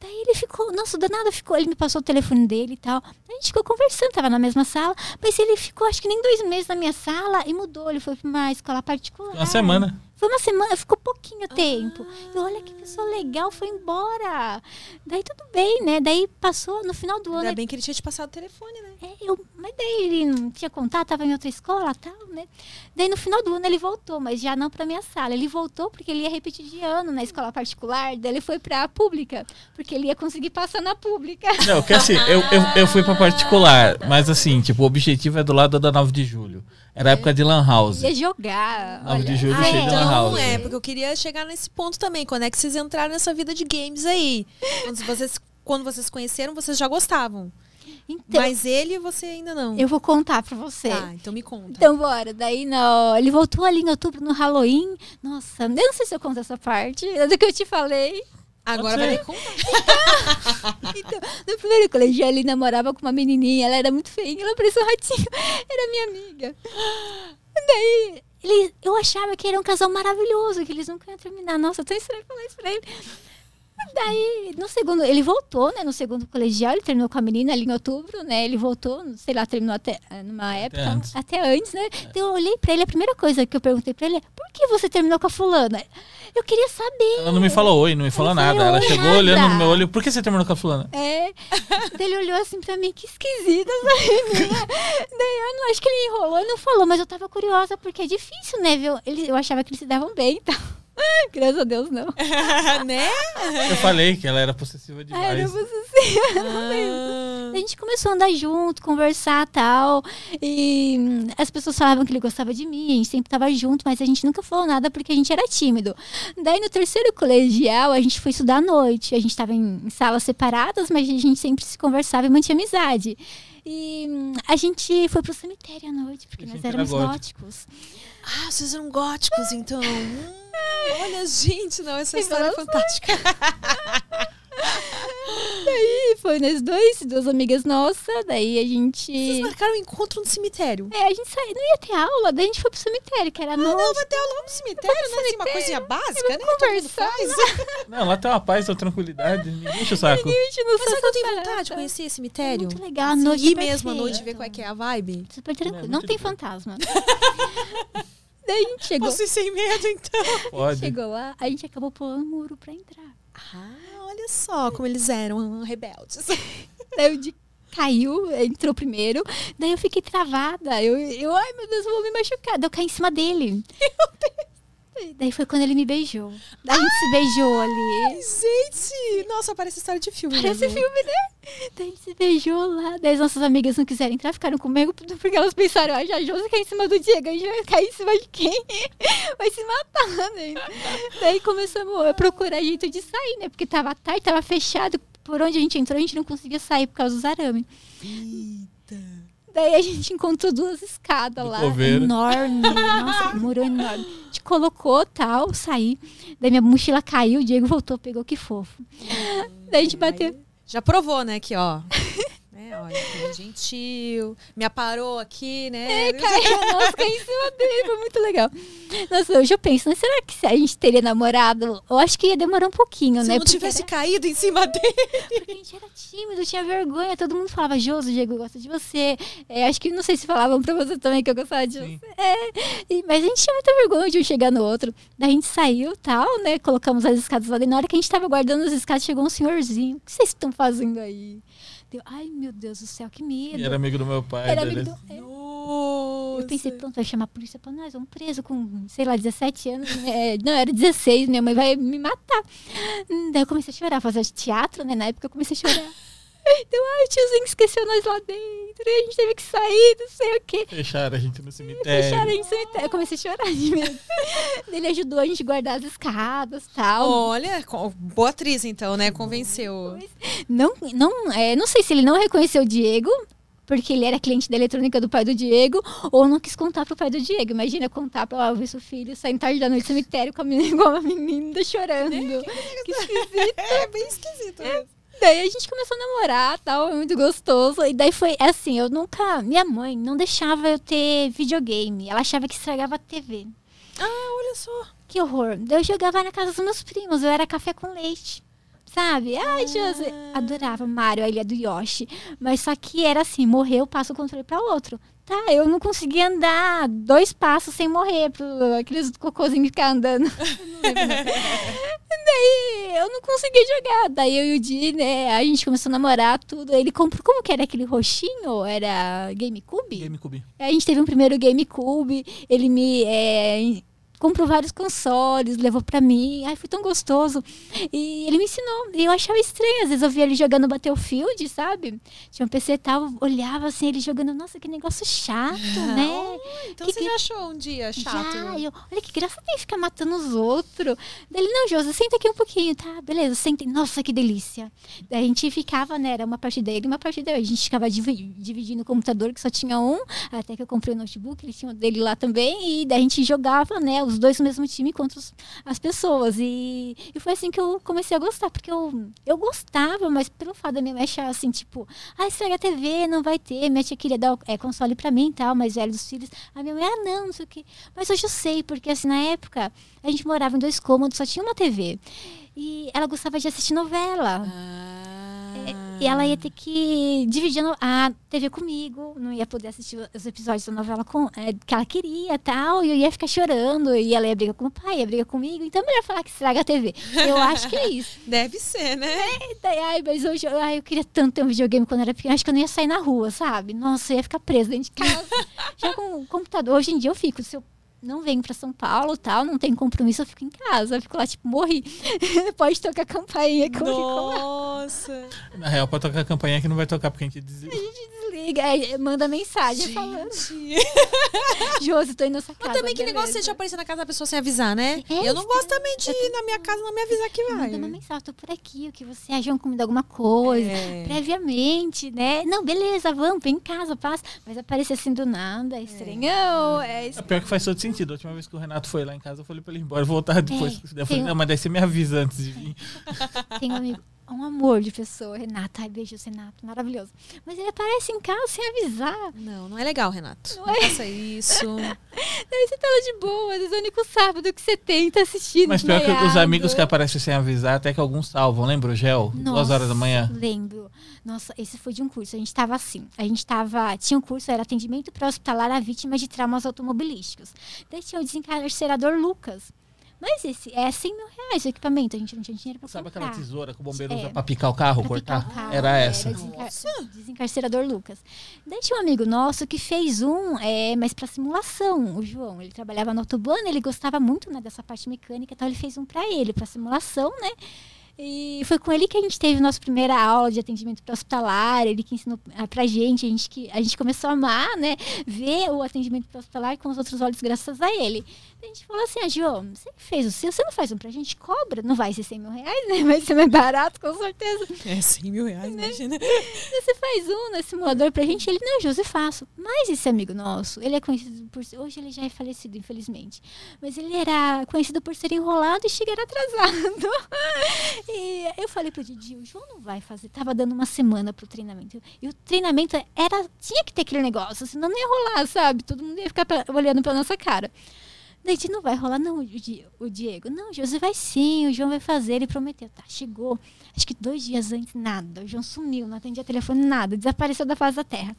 Daí ele ficou, nossa, do nada ficou, ele me passou o telefone dele e tal. A gente ficou conversando, tava na mesma sala, mas ele ficou acho que nem dois meses na minha sala e mudou. Ele foi pra uma escola particular. Uma semana. Foi uma semana, ficou pouquinho tempo. E olha que pessoa legal, foi embora. Daí tudo bem, né? Daí passou no final do ano. Ainda bem que ele tinha te passado o telefone, né? É, eu, mas daí ele não tinha contato, tava em outra escola tal, né? Daí no final do ano ele voltou, mas já não pra minha sala. Ele voltou porque ele ia repetir de ano na escola particular, daí ele foi pra pública, porque ele ia conseguir passar na pública. Não, que assim, eu, eu, eu fui pra particular, mas assim, tipo, o objetivo é do lado da 9 de julho. Era época de Lan House. Ia jogar. Nove de julho, Ah, é. de lan Então, house. é, porque eu queria chegar nesse ponto também. Quando é que vocês entraram nessa vida de games aí? Quando vocês, quando vocês conheceram, vocês já gostavam. Então, Mas ele, você ainda não. eu vou contar pra você. Tá, então me conta. Então, bora. Daí, no, ele voltou ali em outubro, no Halloween. Nossa, eu não sei se eu conto essa parte é do que eu te falei. Agora vai ter contar. Então, no primeiro colegial, ele namorava com uma menininha. Ela era muito feia, ela parecia um ratinho. Era minha amiga. Daí, ele, eu achava que era um casal maravilhoso, que eles nunca iam terminar. Nossa, tão estranho falar isso pra ele. Daí, no segundo, ele voltou, né? No segundo colegial, ele terminou com a menina ali em outubro, né? Ele voltou, sei lá, terminou até eh, numa época, antes. até antes, né? Então, eu olhei pra ele, a primeira coisa que eu perguntei pra ele é: por que você terminou com a fulana? Eu queria saber. Ela não me falou oi, não me falou nada. Ela chegou nada. olhando no meu olho. Por que você terminou com a fulana? É. Daí ele olhou assim pra mim, que esquisita essa menina. Daí eu não acho que ele enrolou não falou, mas eu tava curiosa porque é difícil, né? Viu? Ele, eu achava que eles se davam bem e tal. Graças a Deus, não. né? Eu falei que ela era possessiva Ah, demais. era assim. Ah, A gente começou a andar junto, conversar e tal. E as pessoas falavam que ele gostava de mim, a gente sempre tava junto, mas a gente nunca falou nada porque a gente era tímido. Daí no terceiro colegial, a gente foi estudar à noite. A gente tava em, salas separadas, mas a gente sempre se conversava e mantinha amizade. E a gente foi pro cemitério à noite, porque nós era éramos gótico. góticos. Ah, vocês eram góticos, então. Olha, gente, não, essa história é fantástica. daí foi nós dois, duas amigas nossas, daí a gente. Vocês marcaram um encontro no cemitério. É, a gente saiu, não ia ter aula, daí a gente foi pro cemitério, que era Ah, noite. não, vai ter aula no cemitério, né? Assim, uma coisinha básica, né? Todo mundo faz. Não, lá tem uma paz, uma tranquilidade. Ninguém enche o saco. A gente não Mas sabe que eu tenho vontade de conhecer esse cemitério? Muito legal, a Assim, noite ir é mesmo à noite, ver qual é que é a vibe. Super tranquilo, É, não tem fantasma. daí a gente chegou, Posso ir sem medo, então. Pode. chegou lá, a gente acabou pulando o muro pra entrar. Ah, olha só como eles eram rebeldes. Daí o Di caiu, entrou primeiro. Daí eu fiquei travada. Eu, eu ai meu Deus, eu vou me machucar. Daí eu caí em cima dele. Meu Deus. Daí foi quando ele me beijou. Daí a gente se beijou ali. Gente, nossa, parece história de filme Parece mesmo. filme, né? Daí a gente se beijou lá. Daí as nossas amigas não quiseram entrar, ficaram comigo, porque elas pensaram, ah, já a Josi cai em cima do Diego, a gente vai cair em cima de quem? Vai se matar, né? Daí começamos a procurar jeito de sair, né? Porque tava tarde, tava fechado. Por onde a gente entrou, a gente não conseguia sair por causa dos arames. Daí a gente encontrou duas escadas Do lá, coveiro. enorme, nossa, muro enorme. A gente colocou tal, saí. Daí minha mochila caiu, o Diego voltou, pegou que fofo. Daí a gente bateu. Já provou, né, que ó. Né, olha, foi gentil. Me aparou aqui, né? Caiu, nossa, caí em cima dele, foi muito legal. Nossa, hoje eu penso, né, será que se a gente teria namorado? Eu acho que ia demorar um pouquinho, Se né? não porque tivesse era- caído em cima dele. Porque a gente era tímido, tinha vergonha, todo mundo falava, Joso, Diego, eu gosto de você. É, acho que não sei se falavam pra você também que eu gostava de Sim. você. É, e- mas a gente tinha muita vergonha de um chegar no outro. Daí a gente saiu tal, né? Colocamos as escadas lá. E na hora que a gente tava guardando as escadas, chegou um senhorzinho. O que vocês estão fazendo aí? Deu, ai, meu Deus do céu, que medo. E era amigo do meu pai. Era amigo do- é. Nossa. Eu pensei, pronto, vai chamar a polícia pra nós, vamos preso com, sei lá, 17 anos. É, não, era 16, minha mãe vai me matar. Daí eu comecei a chorar, fazer teatro, né? Na época eu comecei a chorar. Então, ai, o tiozinho esqueceu nós lá dentro, e a gente teve que sair, não sei o quê. Fecharam a gente no Fecharam a cemitério. gente no cemitério. Eu comecei a chorar de medo. Ele ajudou a gente a guardar as escadas e tal. Olha, boa atriz então, né? Convenceu. Não, não, é, não sei se ele não reconheceu o Diego, porque ele era cliente da eletrônica do pai do Diego, ou não quis contar pro pai do Diego. Imagina contar pra ah, ver seu filho saindo tarde da noite no cemitério com a menina igual uma menina chorando. que esquisito. É bem esquisito. mesmo. Daí a gente começou a namorar, tal, é muito gostoso. E daí foi assim, eu nunca. Minha mãe não deixava eu ter videogame. Ela achava que estragava a TV. Ah, olha só. Que horror. Eu jogava na casa dos meus primos, eu era café com leite. Sabe? Ai, Josi. Adorava Mario, a ilha do Yoshi. Mas só que era assim, morreu, passa o controle pra outro. Tá, eu não conseguia andar dois passos sem morrer, pro, aqueles cocôzinhos ficar andando. Daí eu não conseguia jogar. Daí eu e o Di, né, a gente começou a namorar tudo. Ele comprou, como que era aquele roxinho? Era GameCube? GameCube. A gente teve um primeiro GameCube, ele me é, comprou vários consoles, levou pra mim. Ai, foi tão gostoso. E ele me ensinou. E eu achava estranho, às vezes eu via ele jogando Battlefield, sabe? Tinha um PC e tal, olhava assim, ele jogando, nossa, que negócio chato, né? Então Que você que- já achou um dia chato? Já, eu, olha que graça tem ficar matando os outros. Daí ele, não, Josi, senta aqui um pouquinho, tá? Beleza, senta. Nossa, que delícia. Daí a gente ficava, né? Era uma parte dele e uma parte dele. A gente ficava divi- dividindo o computador, que só tinha um. Até que eu comprei o notebook, ele tinha o dele lá também. E daí a gente jogava, né? Os dois no mesmo time contra os- as pessoas. E, e foi assim que eu comecei a gostar, porque eu, eu gostava, mas pelo fato da minha mãe achar assim, tipo, ah, estraga a TV, não vai ter. Minha tia queria dar é, console pra mim e tal, mais velho dos filhos. A minha mãe, ah, não, não sei o quê. Mas hoje eu sei, porque assim, na época, a gente morava em dois cômodos, só tinha uma TV. E ela gostava de assistir novela. Ah. E ela ia ter que dividir a TV comigo, não ia poder assistir os episódios da novela com, é, que ela queria tal, e eu ia ficar chorando, e ela ia brigar com o pai, ia brigar comigo, então é melhor falar que estraga a TV. Eu acho que é isso. Deve ser, né? Daí, ai, mas hoje eu- ai, eu queria tanto ter um videogame quando era pequena, acho que eu não ia sair na rua, sabe? Nossa, eu ia ficar presa dentro de casa. Já com o computador, hoje em dia eu fico, se eu não venho pra São Paulo tal, não tenho compromisso, eu fico em casa, eu fico lá, tipo, morri. Pode tocar a campainha que eu fico lá. Nossa. Na real, pra tocar a campanha que não vai tocar, porque a gente desiste. Desliga, aí manda mensagem falando. Gente. Josi, tô indo nessa casa. Mas também que negócio beleza. você de aparecer na casa da pessoa sem avisar, né? É, eu não isso gosto também de ir na minha casa e não me avisar que vai. Manda uma mensagem, tô por aqui, o que você acha? Vamos comida alguma coisa? É. Previamente, né? Não, beleza, vamos, vem em casa, passa. Mas aparecer assim do nada, é estranhão, é É pior que faz todo sentido. A última vez que o Renato foi lá em casa, eu falei pra ele ir embora, voltar depois. É, eu falei, tem não, mas daí você me avisa antes de vir. Tem um amigo. Um amor de pessoa, Renato. Ai, beijos, Renato, maravilhoso. Mas ele aparece em casa sem avisar. Não, não é legal, Renato. Não, Não é? faça isso. Daí você tava de boa, às vezes é o único sábado que você tem, tá assistindo. Mas pior que os amigos que aparecem sem avisar, até que alguns salvam. Lembra o Gel? Duas horas da manhã. Lembro. Nossa, esse foi de um curso. A gente tava assim. A gente tava. Tinha um curso, era atendimento pré-hospitalar a vítimas de traumas automobilísticos. Daí tinha o desencarcerador Lucas. Mas esse é 100 mil reais o equipamento. A gente não tinha dinheiro pra Sabe comprar. aquela tesoura que o bombeiro É. usa pra picar o carro, cortar? o carro, Era essa. desencar- Desencarcerador Lucas. Daí tinha um amigo nosso que fez um, é, mas pra simulação, o João. Ele trabalhava no autobahn, ele gostava muito né, dessa parte mecânica, então ele fez um pra ele, pra simulação, né? E foi com ele que a gente teve a nossa primeira aula de atendimento pré-hospitalar, ele que ensinou ah, pra gente, a gente, que, a gente começou a amar, né? Ver o atendimento pré-hospitalar com os outros olhos graças a ele. A gente falou assim, ah, João, você que fez o seu, você não faz um pra gente? Cobra, não vai ser 100 mil reais, né? Vai ser mais barato, com certeza. É 100 mil reais, imagina. Você faz um né, simulador pra gente? Ele, não, José, faço. Mas esse amigo nosso, ele é conhecido por ser. Hoje ele já é falecido, infelizmente. Mas ele era conhecido por ser enrolado e chegar atrasado. e eu falei pro Didi, o João não vai fazer. Tava dando uma semana pro treinamento. E o treinamento era. Tinha que ter aquele negócio, senão não ia rolar, sabe? Todo mundo ia ficar pra- olhando pra nossa cara. Daí não vai rolar, não, o, Di- o Diego. Não, José vai sim, o João vai fazer. Ele prometeu. Tá, chegou. Acho que dois dias antes, nada. O João sumiu, não atendia telefone, nada. Desapareceu da face da terra.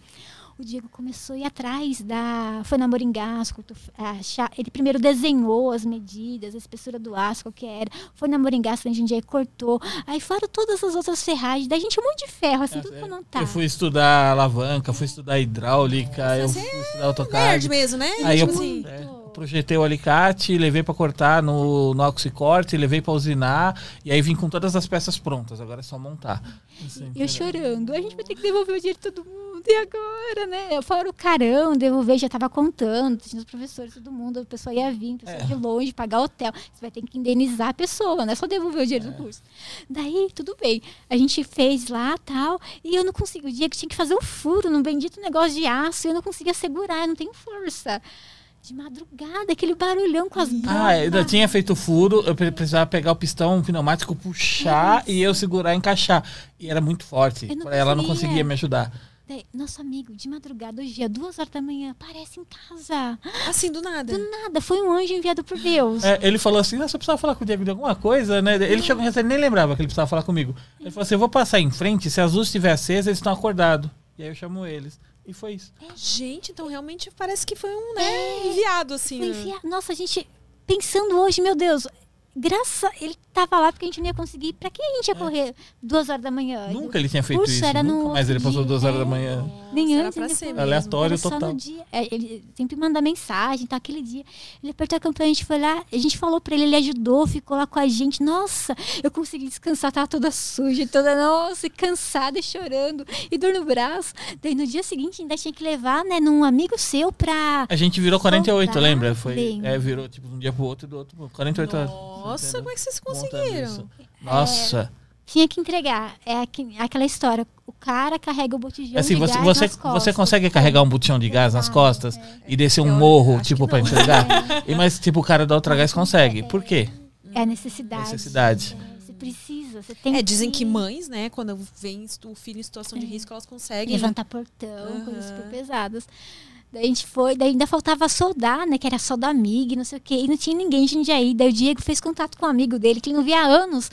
O Diego começou a ir atrás da. Foi na Moringá, escutou, achar- ele primeiro desenhou as medidas, a espessura do aço, qual que era. Foi na Moringá, a gente cortou. Aí fora todas as outras ferragens. Daí a gente um monte de ferro, assim, tudo pra não tá. Eu fui estudar alavanca, fui estudar hidráulica, eu fui estudar Nerd AutoCAD. mesmo, né? Aí eu, tipo assim. é, projetei o alicate, levei pra cortar no, no oxicorte, levei pra usinar, e aí vim com todas as peças prontas, agora é só montar. Assim, eu chorando. A gente vai ter que devolver o dinheiro de todo mundo. E agora, né? Fora o carão, devolver, já tava contando. Tinha os professores, todo mundo. A pessoa ia vir, pessoa É. de longe, pagar hotel. Você vai ter que indenizar a pessoa, não é só devolver o dinheiro É. do curso. Daí, tudo bem. A gente fez lá tal. E eu não consegui. O Diego tinha que fazer um furo num bendito negócio de aço. E eu não conseguia segurar, eu não tenho força. De madrugada, aquele barulhão com as Ah, eu ainda tinha feito furo, eu pre- precisava pegar o pistão pneumático, puxar e eu segurar e encaixar. E era muito forte. Eu não Ela não conseguia me ajudar. Daí, Nosso amigo, de madrugada, hoje, dia duas horas da manhã, aparece em casa. Assim, do nada. Do nada, foi um anjo enviado por Deus. É, ele falou assim: "Ah, você precisava falar com o Diego de alguma coisa, né? Ele chegou em nem lembrava que ele precisava falar comigo. Ele falou assim: eu vou passar em frente, se as luzes estiver acesas, eles estão acordados. E aí eu chamo eles. E foi isso. Gente, então realmente parece que foi um, né, enviado, assim. Foi né? enviar- Nossa, a gente pensando hoje, meu Deus, graça, ele tava lá porque a gente não ia conseguir. Pra que a gente ia correr duas horas da manhã? É. Nunca ele tinha feito isso. era no Nunca mais ele passou dia, duas horas é. da manhã. Nem Era antes, pra nem. Aleatório Era só total. no dia. É, ele sempre manda mensagem, tá? Aquele dia. Ele apertou a campanha, a gente foi lá, a gente falou pra ele, ele ajudou, ficou lá com a gente. Nossa, eu consegui descansar, tava toda suja, toda, nossa, e cansada e chorando, e dor no braço. Daí no dia seguinte ainda tinha que levar, né, num amigo seu pra. A gente virou 48, Soldar, lembra? Foi, é, virou tipo de um dia pro outro e do outro. pro- 48 horas. Nossa, Entendeu? como é que vocês conseguiram? isso. Nossa. Tinha que entregar. É aquela história. O cara carrega o botijão Assim, de você, gás você, nas costas. você consegue carregar um botijão de gás nas Ah, costas é. e descer um Eu morro, tipo, que pra não. entregar? E, mas, tipo, o cara da outra gás consegue. Por quê? É necessidade. Necessidade. É, Você precisa, você tem É, dizem que mães, né, quando vem o filho em situação de risco, elas conseguem. levantar portão, coisas Aham. super pesadas. Daí a gente foi, daí ainda faltava soldar, né? Que era só da amiga e não sei o quê. E não tinha ninguém de Jundiaí. Daí o Diego fez contato com um amigo dele, que ele não via há anos.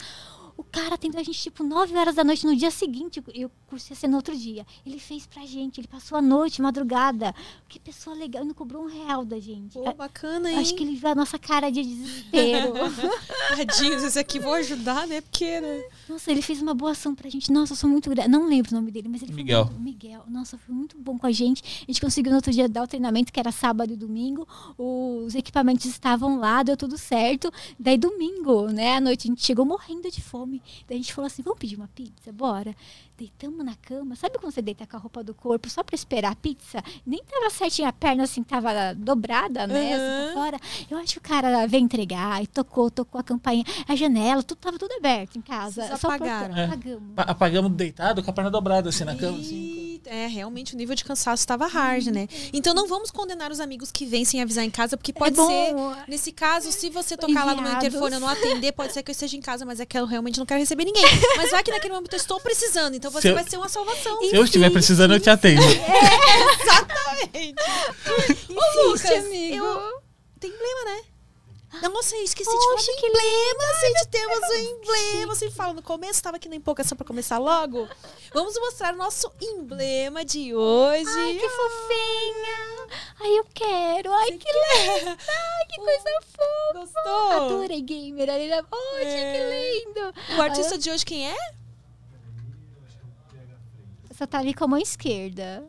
O cara atendeu a gente, tipo, 9 horas da noite no dia seguinte. E o curso ia ser no outro dia. Ele fez pra gente, ele passou a noite, madrugada. Que pessoa legal, ele não cobrou um real da gente. Pô, bacana, hein? Acho que ele viu a nossa cara de desespero. Tadinhos, esse aqui vou ajudar, né? Porque, né? Nossa, ele fez uma boa ação pra gente. Nossa, eu sou muito grata. Não lembro o nome dele, mas ele Miguel. foi muito... Miguel. Nossa, foi muito bom com a gente. A gente conseguiu no outro dia dar o treinamento, que era sábado e domingo. Os equipamentos estavam lá, deu tudo certo. Daí domingo, né, à noite, a gente chegou morrendo de fome. Daí a gente falou assim, vamos pedir uma pizza? Bora. Deitamos na cama. Sabe quando você deita com a roupa do corpo só pra esperar a pizza? Nem tava certinha a perna, assim, tava dobrada, né, assim, Aham. pra fora. Eu acho que o cara veio entregar e tocou, tocou a campainha, a janela, tudo tava tudo aberto em casa. Vocês apagaram. É. Apagamos. Pa- Apagamos deitado com a perna dobrada, assim, na cama. Assim. Eita, É, realmente o nível de cansaço estava hard, né? Então não vamos condenar os amigos que vêm sem avisar em casa, porque pode bom. ser, nesse caso, se você tocar lá no meu Enviados. interfone e eu não atender, pode ser que eu esteja em casa, mas é que eu realmente não quero receber ninguém. Mas vai que naquele momento eu estou precisando, então você Se eu- vai ser uma salvação. Se eu estiver precisando, eu te atendo. Ô, Lucas, amigo. eu... Tem emblema, né? Nossa, eu esqueci Poxa, de falar do emblema, gente. Temos um emblema. Você fala no começo, tava aqui na empolgação pra começar logo. Vamos mostrar o nosso emblema de hoje. Ai, que fofinha! Ai, eu quero! Ai, que linda! Ai, que coisa fofa! Gostou? Adorei gamer! Poxa, É. que lindo! O artista de hoje quem é? Só tá ali com a mão esquerda.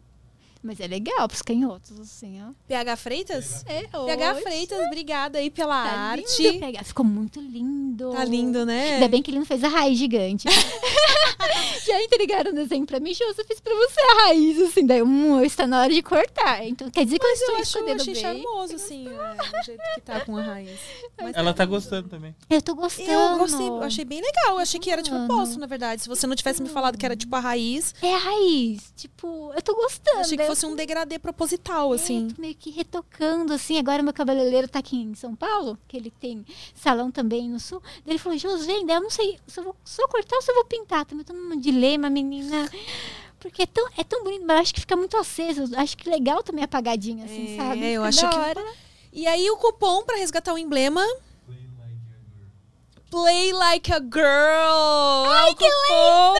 Mas é legal pros canhotos, assim, ó. PH Freitas? É, PH hoje. Freitas, obrigada aí pela Tá arte. lindo, PH. Ficou muito lindo. Tá lindo, né? Ainda bem que ele não fez a raiz gigante. Já entregaram o desenho pra mim, eu fiz pra você a raiz, assim. Daí, hum, está na hora de cortar. Então, quer dizer que Mas eu eu estou eu escondendo achei bem. charmoso, assim, é, o jeito que tá com a raiz. Mas Ela tá gostando também. Eu tô gostando. eu gostei, eu achei bem legal. Eu achei que era tipo Mano. oposto, na verdade. Se você não tivesse me falado que era tipo a raiz, É a raiz. Tipo, eu tô gostando. eu achei que fosse um degradê proposital, assim. É, meio que retocando, assim. Agora meu cabeleireiro tá aqui em São Paulo, que ele tem salão também no sul. Daí Ele falou, José, eu não sei se eu vou só cortar ou se eu vou pintar. Também tô num dilema, menina. Porque é tão, é tão bonito, mas eu acho que fica muito aceso. Eu Acho que legal também apagadinho, assim, É, sabe? eu Fica acho que-. E aí o cupom pra resgatar o emblema. Play like a girl. Ai, que cupom.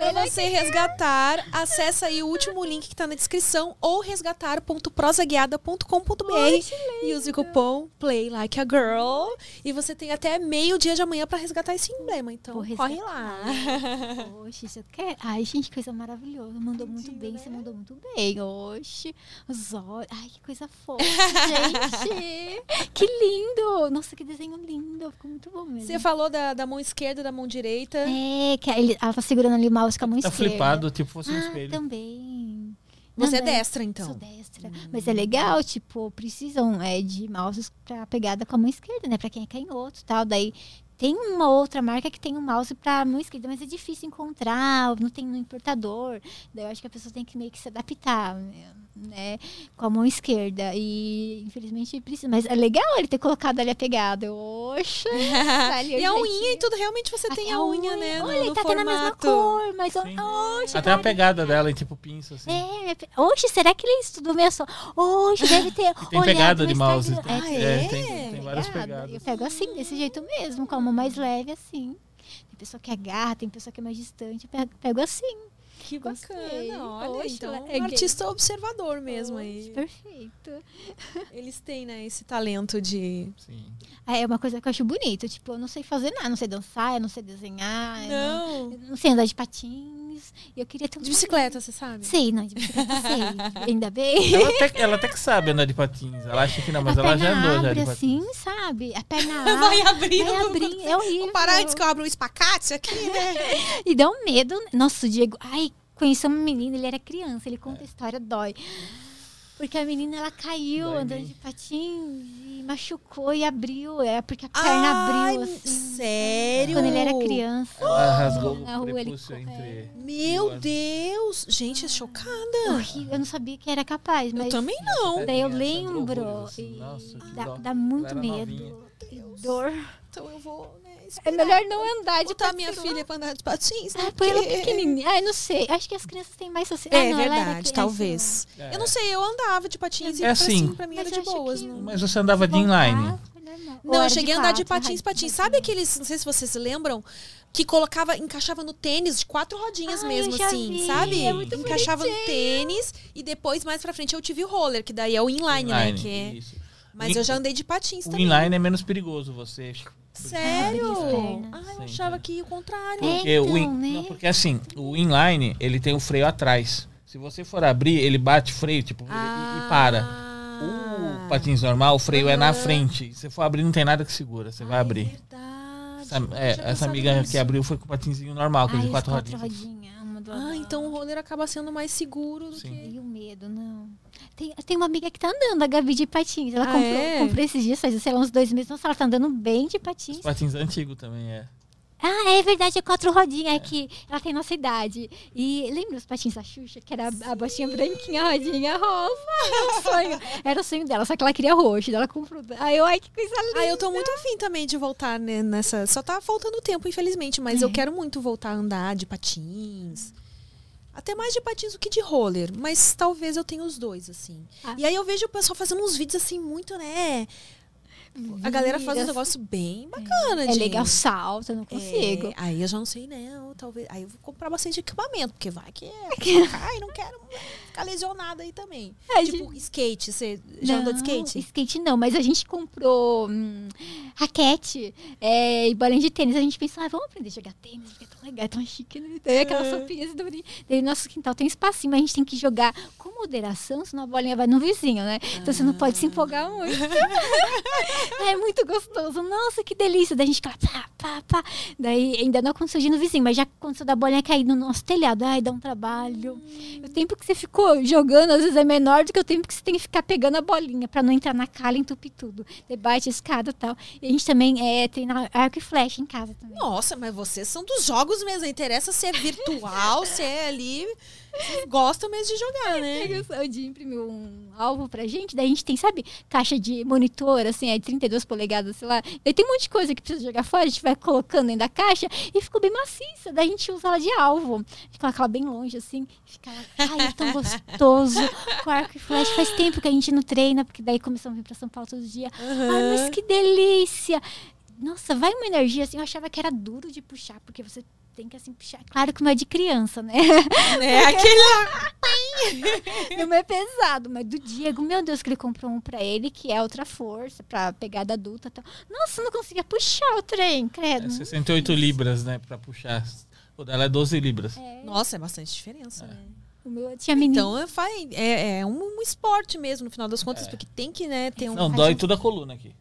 Pra você resgatar, acessa aí o último link que tá na descrição ou resgatar.prosaguiada.com.br e use o cupom Play Like a Girl. E você tem até meio dia de amanhã pra resgatar esse emblema. Então corre lá. Oxe, você quer? Ai, gente, que coisa maravilhosa. Mandou muito bem, você mandou muito bem. Oxe, os olhos. Ai, que coisa fofa, gente. que lindo. Nossa, que desenho lindo. Ficou muito bom mesmo. Você falou da, da mão esquerda e da mão direita. É, que ele, ela tá segurando ali o mouse com a mão Tá esquerda. flipado, tipo fosse um Ah, espelho. também. Você é Também. destra, então. Sou destra. Mas é legal, tipo, precisam é, de mouses pra pegada com a mão esquerda, né? Pra quem é canhoto e tal. Daí tem uma outra marca que tem um mouse pra mão esquerda, mas é difícil encontrar, não tem no importador. Daí eu acho que a pessoa tem que meio que se adaptar, né? Com a mão esquerda. E infelizmente precisa. Mas é legal ele ter colocado ali a pegada. Eu, Oxa! tá ali e a unha e tudo, realmente você tem a unha, né? No, Olha, ele no tá tendo a mesma cor, mas Sim. oxe, Até a tá- pegada dela, em tipo pinça, assim. é, pe- oxe, será que ele estudou meio só? Oxe, deve ter. Tem pegada no de mouse. Ah, É, é? tem, tem várias pegada. pegadas. Eu pego assim, desse jeito mesmo, com a mão mais leve, assim. Tem pessoa que agarra, tem pessoa que é mais distante. Eu pego, pego assim. Que Gostei. bacana, olha. Poxa, então, é um gay. artista observador mesmo Oxe, aí. Perfeito. Eles têm, né, esse talento de... Sim. Ah, É uma coisa que eu acho bonito. Tipo, eu não sei fazer nada. Não sei dançar, eu não sei desenhar. eu não, Não. eu não sei andar de patins. E eu queria ter um De bicicleta, você sabe? Sei, não, de bicicleta sei. Ainda bem. Ela até, ela até que sabe andar de patins. Ela acha que não, mas a ela já andou já abre de patins. assim, sabe? A perna Vai abrindo. Vai abrindo, é horrível. Vou parar antes que eu abro um espacate aqui, né? E dá um medo. Nossa, o Diego. Ai, conheci uma menina, ele era criança, ele conta a história, dói. Porque a menina ela caiu Dói andando de patins e machucou e abriu. É porque a perna Ai, abriu assim. sério? Quando ele era criança. Ela rasgou Na o rua, ele entre... Meu Deus! Gente, é chocada. Eu não sabia que era capaz, mas Eu também não. daí eu lembro. assim. e Nossa, dá, dá muito medo. novinha. E dor. Então eu vou, É esperar. melhor não andar de botar minha patins. filha pra andar de patins, né? Ah, põe ela porque- pequenininha. Ai, não sei. Acho que as crianças têm mais social. É ah, não, verdade, talvez. É. Eu não sei, eu andava de patins e É pra, assim. assim, pra mim Mas era de boas. que- Mas você andava de inline. Ou Não, eu cheguei a andar de patins, patins. Sabe aqueles, não sei se vocês lembram, que colocava, encaixava no tênis de quatro rodinhas Ai, mesmo, assim, vi, sabe? é muito encaixava no bonitinho. tênis e depois, mais pra frente, eu tive o roller, que daí é o inline, né? Inline, Que é... isso. Mas eu já andei de patins O também. inline é menos perigoso, você... Sério? Ah, eu Sim, achava que ia o contrário. É, Porque, o então, in- né? não, porque assim, o inline, ele tem o freio atrás. Se você for abrir, ele bate o freio, tipo, e- e, para. Ah. O patins normal, o freio é na frente. Se for abrir, não tem nada que segura. Você vai Ah, abrir. É verdade. Essa, é, essa amiga nisso. que abriu foi com o patinzinho normal, aquele Ai, de os quatro quatro rodinhas. rodinhas. Ah, então o roller acaba sendo mais seguro do Sim. que. E o medo, não. Tem, tem uma amiga que tá andando, a Gabi de patins. Ela Ah, comprou, é? comprou esses dias, faz, sei lá, uns dois meses. Nossa, ela tá andando bem de patins. Os patins antigos também, é. Ah, é verdade, é quatro rodinhas. É que ela tem nossa idade. E lembra os patins da Xuxa, que era a, a botinha branquinha, a rodinha rosa? Era o sonho. Era o sonho dela, só que ela queria roxo. Ela comprou. Ai, eu, ai, que coisa linda. Ah, eu tô muito afim também de voltar né, nessa. Só tá faltando tempo, infelizmente, mas eu É. quero muito voltar a andar de patins. Até mais de patins do que de roller, mas talvez eu tenha os dois, assim. Ah. E aí eu vejo o pessoal fazendo uns vídeos assim, muito, né? A galera faz um negócio bem bacana, É de- legal, salto, eu não consigo. É, aí eu já não sei, eu talvez. Aí eu vou comprar bastante equipamento, porque vai que a pessoa cai, não quero ficar lesionada aí também. É, tipo, skate, você já andou de skate? Skate não, mas a gente comprou hum, raquete é, e bolinha de tênis. A gente pensou, ah, vamos aprender a jogar tênis, porque é tão legal, é tão chique, né? Daí aquelas É. sopinhas do Daí nosso quintal tem espacinho, mas a gente tem que jogar com moderação, senão a bolinha vai no vizinho, né? Então você não pode se empolgar muito. é muito gostoso. Nossa, que delícia. Daí a gente fica pá, pá, pá. Daí ainda não aconteceu de ir no vizinho, mas já aconteceu da bolinha cair no nosso telhado. Ai, dá um trabalho. O tempo que você ficou jogando, às vezes, é menor do que o tempo que você tem que ficar pegando a bolinha pra não entrar na calha e entupir tudo. Debate, escada e tal. E a gente também é, treina arco e flecha em casa também. Nossa, mas vocês são dos jogos mesmo. Interessa se é virtual, se é ali. Vocês gostam mesmo de jogar, né? O Jim imprimiu um alvo pra gente, daí a gente tem, sabe, caixa de monitor, assim, é 32 polegadas, sei lá. Daí tem um monte de coisa que precisa jogar fora, a gente vai colocando dentro da caixa e ficou bem maciça. Daí a gente usa ela de alvo. A gente coloca ela bem longe, assim, e fica ai, é tão gostoso. Com arco e flecha, faz tempo que a gente não treina, porque daí começamos a vir pra São Paulo todo dia. Ai, mas que delícia! Nossa, vai uma energia assim. Eu achava que era duro de puxar, porque você tem que assim puxar. Claro que não é de criança, né? É aquele Não é pesado, mas do Diego, meu Deus, que ele comprou um pra ele, que é outra força, pra pegada adulta e tal. Nossa, não conseguia puxar o trem, credo. É 68 libras, né, pra puxar. O dela é 12 libras. Nossa, é bastante diferença, né? O meu tinha menino. Então é, é, é um, um esporte mesmo, no final das contas, porque tem que, né, ter um. Não, dói toda a coluna aqui.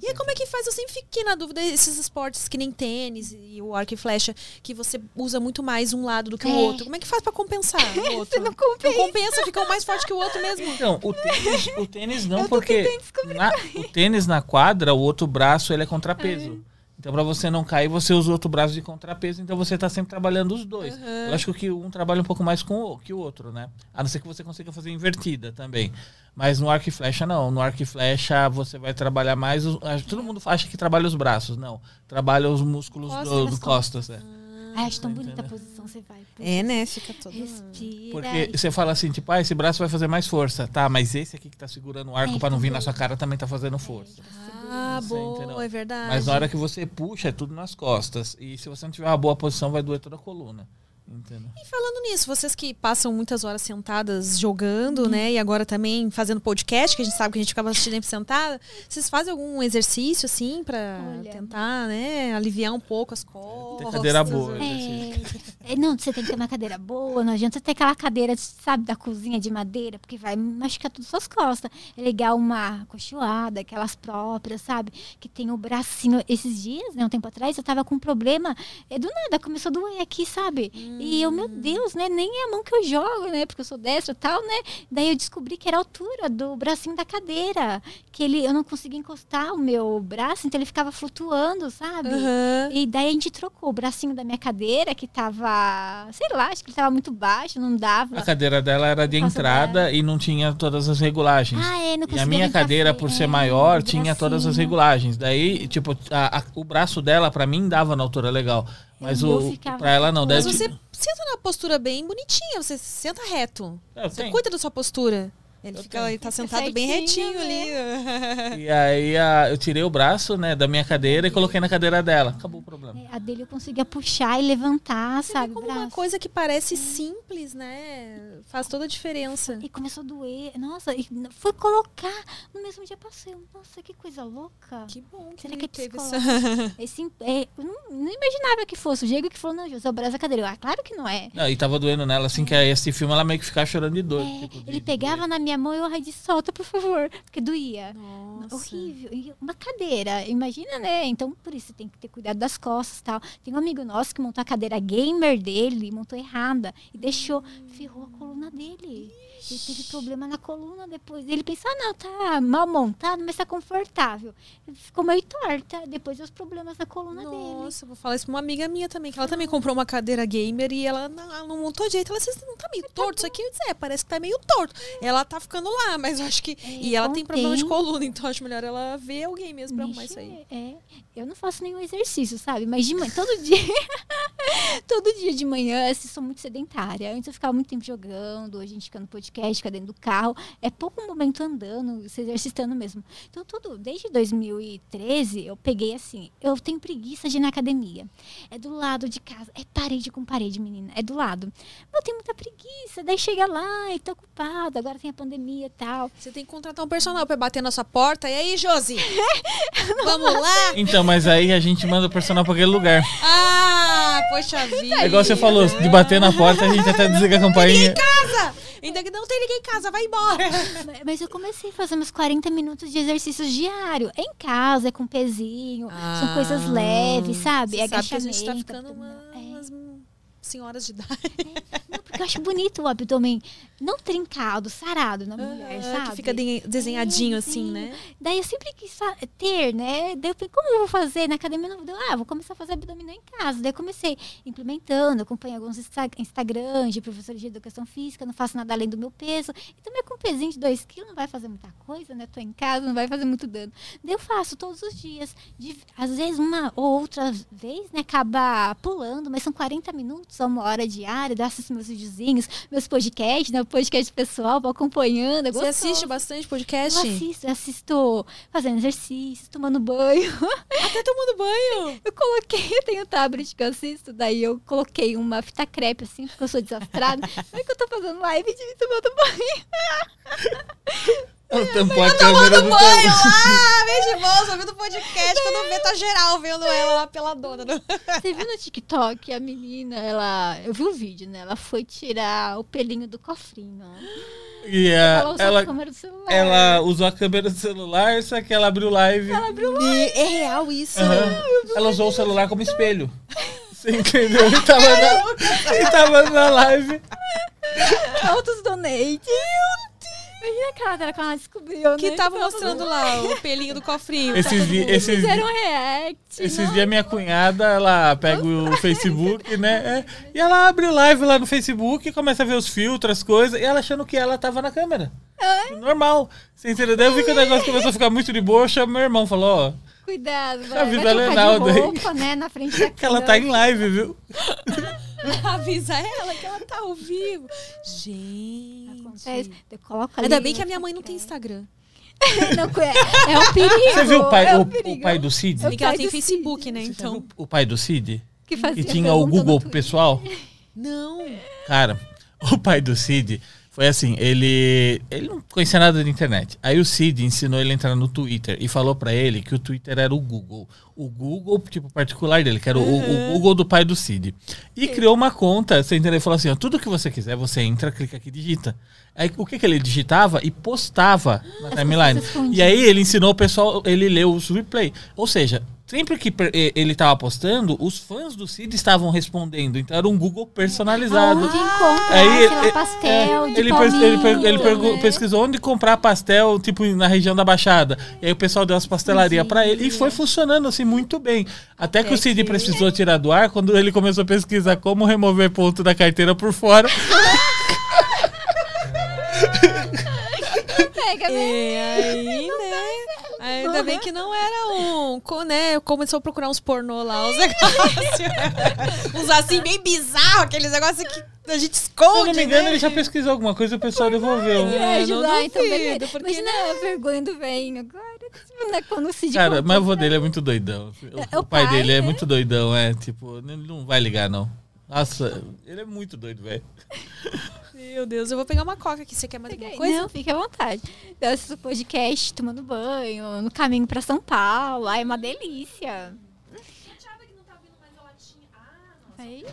E aí, como é que faz? Eu sempre fiquei na dúvida esses esportes que nem tênis e o arco e flecha, que você usa muito mais um lado do que o É. outro. Como é que faz pra compensar o outro? Você não compensa. Não compensa, fica um mais forte que o outro mesmo. Então, o tênis, o tênis não, porque na- o tênis na quadra, o outro braço ele é contrapeso. Então, pra você não cair, você usa o outro braço de contrapeso. Então, você tá sempre trabalhando os dois. Eu acho que um trabalha um pouco mais com o, que o outro, né? A não ser que você consiga fazer invertida também. Mas no arco e flecha, não. No arco e flecha, você vai trabalhar mais... os- todo mundo acha que trabalha os braços. Não. Trabalha os músculos Costas, do, do costas. É. Ai, acho tão Entendeu? bonita a posição, você vai. É, né? Fica todo. Respira. Porque você fala assim, tipo, ah, esse braço vai fazer mais força. Tá, mas esse aqui que tá segurando o arco É, pra não vir na sua cara também tá fazendo força. Ah, Você boa, entendeu? é verdade. Mas na hora que você puxa, é tudo nas costas. E se você não tiver uma boa posição, vai doer toda a coluna. Entendeu? E falando nisso, vocês que passam muitas horas sentadas jogando, né? E agora também fazendo podcast, que a gente sabe que a gente fica bastante tempo sentada. Vocês fazem algum exercício, assim, pra Olha. tentar, né? Aliviar um pouco as costas? Tem cadeira boa. É, é, não, você tem que ter uma cadeira boa, não adianta ter aquela cadeira, sabe, da cozinha de madeira, porque vai machucar tudo suas costas. É legal uma cochoada, aquelas próprias, sabe? Que tem o bracinho. Esses dias, né, um tempo atrás, eu tava com um problema, é do nada, começou a doer aqui, sabe? E eu, meu Deus, né, nem é a mão que eu jogo, né, porque eu sou destra e tal, né? Daí eu descobri que era a altura do bracinho da cadeira, que ele, eu não conseguia encostar o meu braço, então ele ficava flutuando, sabe? Aham. E daí a gente trocou o bracinho da minha cadeira, que tava, sei lá, acho que ele tava muito baixo, não dava. A cadeira dela era de entrada e não tinha todas as regulagens. Ah, é, não E a minha cadeira, por ser É, maior, tinha todas as regulagens. Daí, tipo, a- a- o braço dela, pra mim, dava na altura legal. Mas O ficava pra ela não. Daí, Mas você senta numa postura bem bonitinha, você senta reto. Eu Você tenho. cuida da sua postura. Ele, fica, ele tá sentado bem retinho ali. E aí a- eu tirei o braço, né, da minha cadeira e coloquei na cadeira dela. Acabou o problema. É, a dele eu conseguia puxar e levantar, Você sabe? como uma coisa que parece simples, né? Faz toda a diferença. E começou a doer. Nossa, e fui colocar. No mesmo dia passei. Nossa, que coisa louca. Que bom que Será ele que é teve essa... Esse, é, eu não, não imaginava que fosse. O Diego que falou, não, José, o braço da cadeira. Eu, ah, claro que não é. Não, e tava doendo nela, assim, que aí esse filme ela meio que ficava chorando de dor. É, tipo, de- ele pegava na minha mão e eu, ai, de solta, por favor. Porque doía. Nossa. Horrível. E uma cadeira, imagina, né? Então, por isso tem que ter cuidado das costas e tal. Tem um amigo nosso que montou a cadeira gamer dele, montou errada e deixou, ferrou a coluna dele. Ele teve problema na coluna depois. Ele pensou, ah, não, tá mal montado, mas tá confortável. Ficou meio torta. Depois os problemas na coluna dele. Nossa, vou falar isso pra uma amiga minha também, que ela também comprou uma cadeira gamer e ela não, ela não montou direito. Ela disse, não tá meio torto isso aqui? Disse, é, parece que tá meio torto. Ela tá ficando lá, mas eu acho que... e ela tem problema de coluna, então acho melhor ela ver alguém mesmo pra arrumar isso aí. É, eu não faço nenhum exercício, sabe? Mas de manhã, todo dia, todo dia de manhã, assim, sou muito sedentária. Antes eu ficava muito tempo jogando, a gente fica no podcast, fica dentro do carro. É pouco momento andando, se exercitando mesmo. Então, tudo, desde 2013, eu peguei assim, eu tenho preguiça de ir na academia. É do lado de casa, é parede com parede, menina, é do lado. Eu tenho muita preguiça, daí chega lá e tô ocupada, agora tem a pandemia e tal. Você tem que contratar um personal pra bater na sua porta. E aí, Josi? Vamos lá? Então, mas aí a gente manda o personal pra aquele lugar. Ah, poxa vida. É igual você falou, de bater na porta, a gente até desliga a campainha. casa! Ainda que não tem ninguém em casa, vai embora. Mas- eu comecei a fazer uns 40 minutos de exercícios diário. É em casa, é com pezinho. são coisas leves, sabe? É sabe que a gente tá ficando. É. senhoras de idade. Não, porque eu acho bonito o abdômen não trincado, sarado na mulher, Ah, sabe? que fica de- desenhadinho É, assim, sim. né? Daí eu sempre quis ter, né? Daí eu pensei, como eu vou fazer na academia? Não, ah, vou começar a fazer abdominal em casa. Daí eu comecei implementando, acompanho alguns Insta- Instagrams de professores de educação física, não faço nada além do meu peso. E também com um pezinho de 2 quilos não vai fazer muita coisa, né? Tô em casa, não vai fazer muito dano. Daí eu faço todos os dias. De- às vezes uma ou outra vez, né? Acaba pulando, mas são 40 minutos a uma hora diária. Daí eu assisto meus videozinhos, meus podcasts, né? Podcast pessoal, vou acompanhando. é Você assiste bastante podcast? Eu assisto, eu assisto fazendo exercício, tomando banho. Até tomando banho. Eu coloquei, eu tenho tablet que eu assisto, daí eu coloquei uma fita crepe, assim, porque eu sou desastrada. Não é que eu tô fazendo live de mim tomando banho. Eu tampo a câmera do Banho lá, bolsa, ouvindo podcast. Quando vê, tá geral vendo ela lá pela dona. do- Você viu no TikTok a menina, ela. Eu vi o vídeo, né? Ela foi tirar o pelinho do cofrinho. E Ela a, usou a ela, câmera do celular. ela usou a câmera do celular, só que ela abriu live. E é real isso. Aham. Ela usou o celular como espelho. Você entendeu? E tava, na, e tava na live. Altos donates. Imagina aquela dela quando ela descobriu, Que né? tava mostrando lá o pelinho do cofrinho. Esses, di- esses, Fizeram um react. esses dias minha cunhada, ela pega o Facebook, né? é, e ela abre o live lá no Facebook, começa a ver os filtros, as coisas, e ela achando que ela tava na câmera. Normal. Você entendeu? Daí eu vi que o negócio começou a ficar muito de boa, eu chamo meu irmão, falou, ó, Cuidado, vai, vai a trocar Lenalda de aí. roupa, né, na frente da que ela tá em live, viu? Avisa ela que ela tá ao vivo. Gente. Acontece. Eu coloco Ainda bem que a minha mãe não tem Instagram. Não, é, é um perigo. Você viu o pai, é um o, o pai do Cid? Bem que ela tem Facebook, né? Você Então. viu o pai do Cid? que fazia Que tinha o Google pessoal? Não. Cara, o pai do Cid foi assim, ele ele não conhecia nada de internet. Aí o Cid ensinou ele a entrar no Twitter e falou pra ele que o Twitter era o Google. O Google, tipo, particular dele, que era o, o Google do pai do Cid. E criou uma conta, você entendeu? Ele falou assim, ó, tudo que você quiser, você entra, clica aqui e digita. Aí o que que ele digitava e postava na timeline. E aí ele ensinou o pessoal, ele leu os replay. Ou seja, sempre que ele tava postando, os fãs do Cid estavam respondendo. Então era um Google personalizado. Aonde encontra, Aí sei lá, ele- pastel é, de ele, ele, per- ele né? pesquisou onde comprar pastel, tipo, na região da Baixada. E aí o pessoal deu as pastelarias pra ele. E foi funcionando, assim, muito bem. Até que o Cid precisou tirar do ar, quando ele começou a pesquisar como remover ponto da carteira por fora. Pega, né? É, aí, né? Ainda bem que não era um. Né? Começou a procurar uns pornô lá, uns negócios. uns assim, bem bizarros, aqueles negócios que a gente Se esconde. eu não me engano, né? ele já pesquisou alguma coisa e o pessoal devolveu. É, não então duvido, porque, Imagina a vergonha do velho agora. Né, Quando Cid Cara, contou mas o avô dele é mim. muito doidão. O, É, o pai, pai, dele é né? muito doidão, é. Tipo, ele não vai ligar, não. Nossa, ele é muito doido, velho. Meu Deus, eu vou pegar uma coca aqui. Você quer mais alguma coisa? Não, fique à vontade. Eu assisto podcast tomando banho, no caminho pra São Paulo. Ai, é uma delícia. Aí.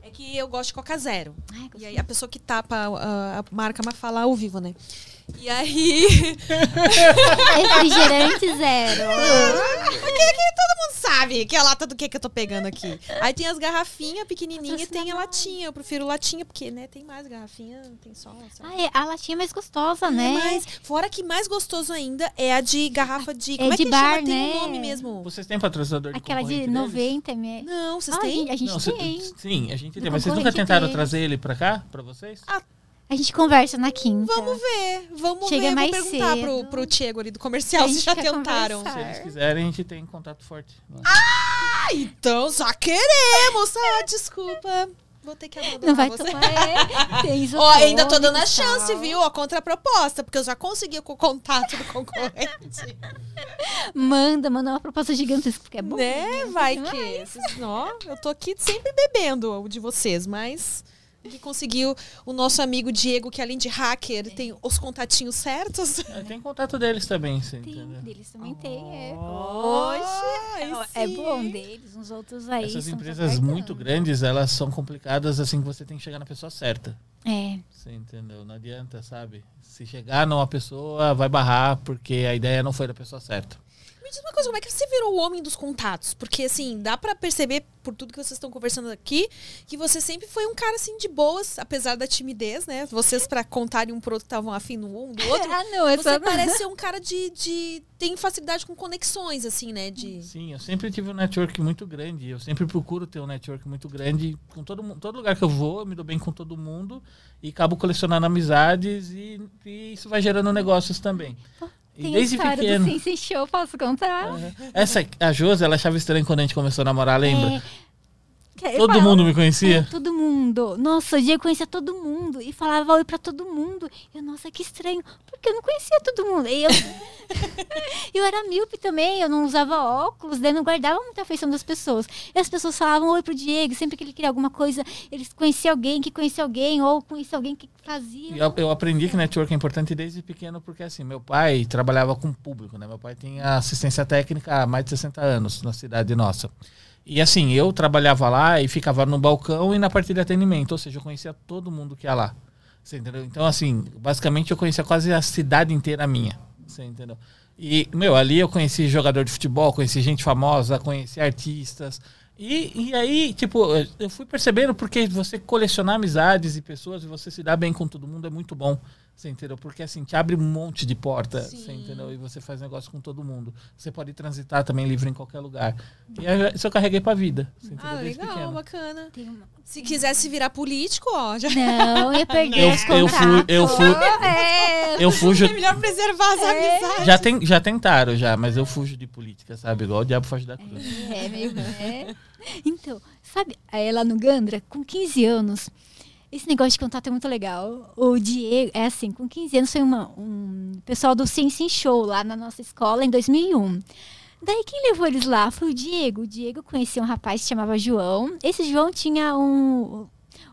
É que eu gosto de Coca Zero. Ai, E aí a pessoa que tapa a, a marca vai falar ao vivo, né? E aí. Refrigerante zero. Aqui, aqui todo mundo sabe que é a lata do que que eu tô pegando aqui. Aí tem as garrafinhas pequenininhas e tem a latinha. Eu prefiro latinha, porque, né, tem mais garrafinha, tem só. lá. Ai, a latinha é mais gostosa, né? Mas, fora que mais gostoso ainda é a de garrafa de. É Como é, de que bar, chama? Tem né? um nome mesmo. Vocês têm patrocinador de Aquela de concorrente deles? 90 ml. Não, vocês Ah, a têm? gente, a gente Não, cê- tem. sim, a gente Do tem. Mas vocês nunca tentaram deles. trazer ele pra cá? Pra vocês? A gente conversa na quinta. Vamos ver, vamos Chega ver. mais Vou perguntar pro, cedo. pro Diego ali do comercial se já tentaram. conversar. Se eles quiserem, a gente tem contato forte. Ah, então só queremos. Ah, desculpa. Vou ter que abandonar Não vai você. É, Ó, ainda tô dando a chance, viu? Ó, contra a proposta, porque eu já consegui com o contato do concorrente. Manda, manda uma proposta gigantesca, porque é bom. né? Vai que. Ó, eu tô aqui sempre bebendo o de vocês, mas que conseguiu o nosso amigo Diego, que além de hacker, tem os contatinhos certos. É, tem contato deles também, você Tem, entendeu? deles também tem, é. Oxe, é, é bom deles, uns outros aí. Essas empresas muito grandes, elas são complicadas assim que você tem que chegar na pessoa certa. É. Você entendeu? Não adianta, sabe? Se chegar numa pessoa, vai barrar, porque a ideia não foi da pessoa certa. Me diz uma coisa, como é que você virou o homem dos contatos? Porque, assim, dá pra perceber, por tudo que vocês estão conversando aqui, que você sempre foi um cara, assim, de boas, apesar da timidez, né? Vocês, pra contarem um pro outro, estavam afim no um do outro. Ah, não, é Você só... parece ser um cara de, de. tem facilidade com conexões, assim, né? De. Sim, eu sempre tive um network muito grande. Eu sempre procuro ter um network muito grande. Com todo, todo lugar que eu vou, eu me dou bem com todo mundo. E acabo colecionando amizades e, e isso vai gerando negócios também. Tem desde história pequeno. do Sense Show, posso contar? Aham. Essa, a Josi, ela achava estranho quando a gente começou a namorar, lembra? É. Eu Todo falava- mundo me conhecia? É, todo mundo. Nossa, o Diego conhecia todo mundo. E falava oi pra todo mundo. Eu, nossa, que estranho. Porque eu não conhecia todo mundo. E eu, eu era míope também, eu não usava óculos, daí não guardava muita afeição das pessoas. E as pessoas falavam oi pro Diego, sempre que ele queria alguma coisa, eles conheciam alguém que conhecia alguém, ou conhecia alguém que fazia. Eu, eu aprendi que network é importante desde pequeno, porque assim, meu pai trabalhava com público, né? Meu pai tem assistência técnica há mais de 60 anos na cidade nossa. E assim, eu trabalhava lá e ficava no balcão e na parte de atendimento, ou seja, eu conhecia todo mundo que ia lá. Você entendeu? Então, assim, basicamente eu conhecia quase a cidade inteira minha. Você entendeu? E, meu, ali eu conheci jogador de futebol, conheci gente famosa, conheci artistas. E, e aí, tipo, eu fui percebendo porque você colecionar amizades e pessoas e você se dar bem com todo mundo é muito bom. Você entendeu? Porque assim, te abre um monte de porta, Sim. você entendeu? E você faz negócio com todo mundo. Você pode transitar também livre em qualquer lugar. E aí, isso eu carreguei pra vida. Você entendeu? Ah, Desde legal, pequeno. bacana. Uma- Se quisesse virar político, ó, já. Não, ia perder Eu- os eu fui- eu fui- É, Eu fujo. É melhor preservar as amizades. Já, tem, já tentaram, já, mas eu fujo de política, sabe? Igual o diabo foge da cruz. É, meio. É. Então, sabe, aí lá no Gandra, com 15 anos, esse negócio de contato é muito legal. O Diego, é assim, com 15 anos foi uma, um pessoal do Ciência Show lá na nossa escola em 2001. Daí quem levou eles lá foi o Diego. O Diego conhecia um rapaz que se chamava João. Esse João tinha um.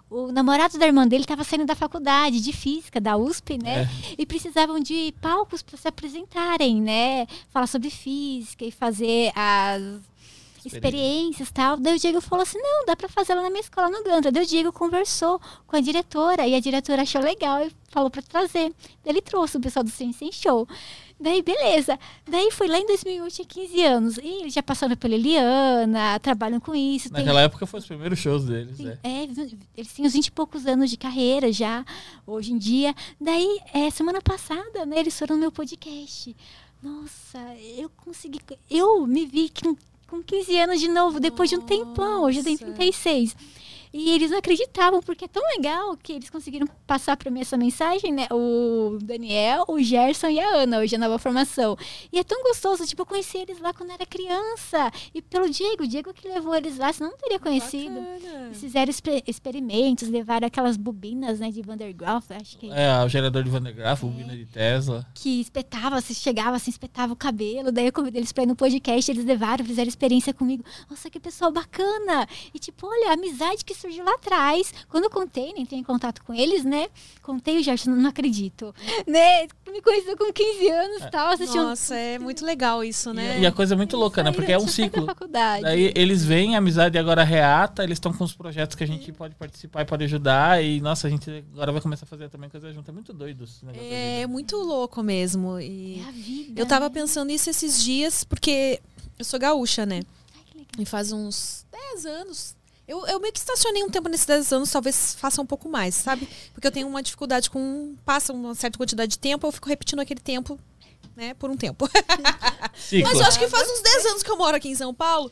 O namorado da irmã dele estava saindo da faculdade de física, da USP, né? É. E precisavam de palcos para se apresentarem, né? Falar sobre física e fazer as experiências e tal. Daí o Diego falou assim: não, dá pra fazer lá na minha escola no Gandra. Daí o Diego conversou com a diretora e a diretora achou legal e falou pra trazer. Daí ele trouxe o pessoal do em Show. Daí, beleza. Daí foi lá em 2001, eu tinha 15 anos. E eles já passaram pela Eliana, trabalham com isso. tem- Naquela época foi os primeiros shows deles, Sim, é. eles têm uns 20 e poucos anos de carreira já, hoje em dia. Daí, é, semana passada, né, eles foram no meu podcast. Nossa, eu consegui. Eu me vi com, com 15 anos de novo, depois de um tempão. Hoje eu tenho Nossa. 36. E eles não acreditavam, porque é tão legal que eles conseguiram passar para mim essa mensagem, né? O Daniel, o Gerson e a Ana, hoje a nova formação. E é tão gostoso, tipo, eu conheci eles lá quando era criança. E pelo Diego, o Diego que levou eles lá, senão não teria conhecido. Bacana. Eles fizeram exper- experimentos, levaram aquelas bobinas, né, de Van der Graaf, acho que É, o gerador de Van der Graaf, o bobina de Tesla. que espetava, se chegava assim, espetava o cabelo. Daí eu convidei eles pra ir no podcast, eles levaram, fizeram experiência comigo. Nossa, que pessoal bacana! E tipo, olha, a amizade que surgiu lá atrás. Quando eu contei, nem entrei em contato com eles, né? Contei o Gerson, não acredito. Né? Me conheceu com 15 anos e tal, assistiu Nossa, é muito legal isso, né? E a coisa é muito louca, né? Porque é um ciclo. faculdade. Daí eles veem a amizade agora reata, eles estão com os projetos que a gente pode participar e pode ajudar. E, nossa, a gente agora vai começar a fazer também coisa junto. É muito doido esse negócio. É vida. muito louco mesmo. E É a vida. eu tava pensando nisso esses dias, porque eu sou gaúcha, né? Ai, que legal. E faz uns 10 anos. Eu, eu meio que estacionei um tempo nesses 10 anos, talvez faça um pouco mais, sabe? Porque eu tenho uma dificuldade com. Passa uma certa quantidade de tempo, eu fico repetindo aquele tempo, né, por um tempo. Ciclo. Mas eu acho que faz uns 10 anos que eu moro aqui em São Paulo.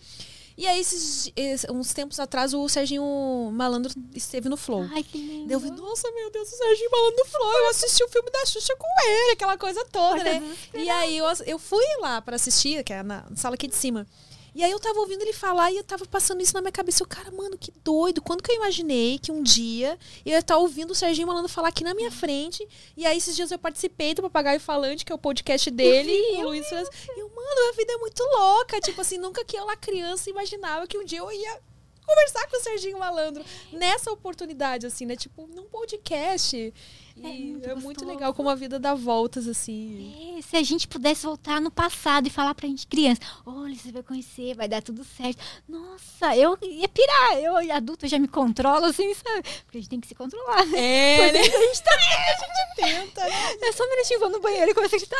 E aí, esses, esses- uns tempos atrás, o Serginho Malandro esteve no Flow. Ai, que lindo. Eu vi, nossa, meu Deus, o Serginho Malandro no Flow. Eu assisti o filme da Xuxa com ele, aquela coisa toda, né? dos E aí eu, eu fui lá pra assistir, que é na sala aqui de cima. E aí eu tava ouvindo ele falar e eu tava passando isso na minha cabeça. Eu, cara, mano, que doido. Quando que eu imaginei que um dia eu ia estar ouvindo o Serginho Malandro falar aqui na minha frente? E aí esses dias eu participei do Papagaio Falante, que é o podcast dele, vi, o eu Luiz França. E eu, mano, a vida é muito louca. Tipo assim, nunca que eu lá criança imaginava que um dia eu ia conversar com o Serginho Malandro nessa oportunidade, assim, né? Tipo, num podcast. E É é muito muito, gostoso. legal como a vida dá voltas, assim. É, se a gente pudesse voltar no passado e falar pra gente criança, olha, você vai conhecer, vai dar tudo certo. Nossa, eu ia pirar. Eu, adulto, já me controlo, assim, sabe? Porque a gente tem que se controlar, né? É, né? A gente tá... A gente tenta, né? É só um minutinho, vou no banheiro e começa a gritar.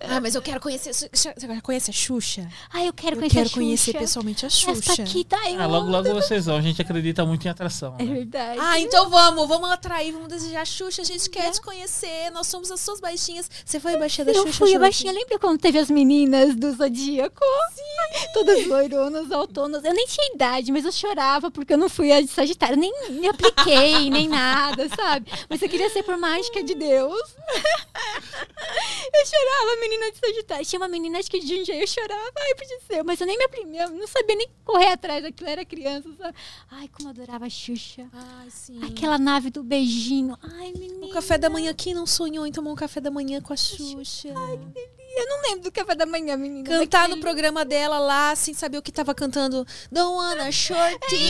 É. Ah, mas eu quero conhecer. Você já conhece a Xuxa? Ai, eu quero eu conhecer quero a conhecer Xuxa. pessoalmente a Essa Xuxa. aqui tá eu Ah, logo, logo vocês vão. A gente acredita muito em atração. É né? verdade. Ah, então vamos, vamos atrair, vamos desejar a Xuxa, a gente quer te conhecer, nós somos as suas baixinhas. Você foi a baixinha da eu Xuxa? fui a Xuxa? baixinha, lembra quando teve as meninas do Zodíaco? Sim. Todas loironas, autonas. Eu nem tinha idade, mas eu chorava porque eu não fui a de Sagitário. Nem me apliquei, nem nada, sabe? Mas eu queria ser por mágica de Deus. Eu chorava, menina de Sagitário. Tinha uma menina, acho que de Jundiaí, eu chorava. Ai, podia ser. Mas eu nem me eu não sabia nem correr atrás daquilo, eu era criança, sabe? Ai, como eu adorava a Xuxa. Ai, sim. Aquela nave do beijinho. Ai, menina. O café da manhã, quem não sonhou em tomar um café da manhã com a Xuxa? Eu não lembro do café da manhã, menina. Cantar daquele- no programa dela lá, sem saber o que tava cantando. Don't wanna shorty.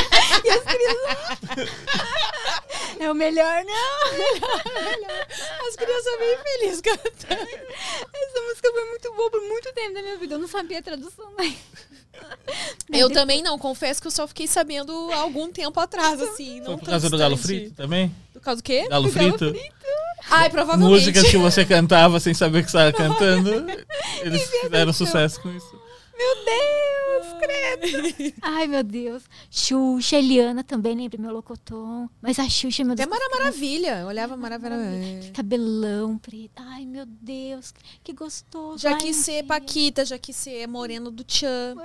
É o melhor, não. As crianças bem felizes cantando. Essa música foi muito boa por muito tempo da minha vida. Eu não sabia a tradução, mas. Eu também não, confesso que eu só fiquei sabendo há algum tempo atrás, assim. Não Foi por causa do galo frito também? Por causa do quê? Galo Do galo frito? Ai, provavelmente. Músicas que você cantava sem saber que estava cantando. Eles fizeram sucesso com isso. Meu Deus, credo. Ai, meu Deus. Xuxa, Eliana também, lembra meu locotom. Mas a Xuxa, meu Até Deus. Mara Maravilha. Olhava Maravilha. Cabelão preto. Ai, meu Deus, que gostoso. Já quis ser. Paquita, já quis ser moreno do Tchan.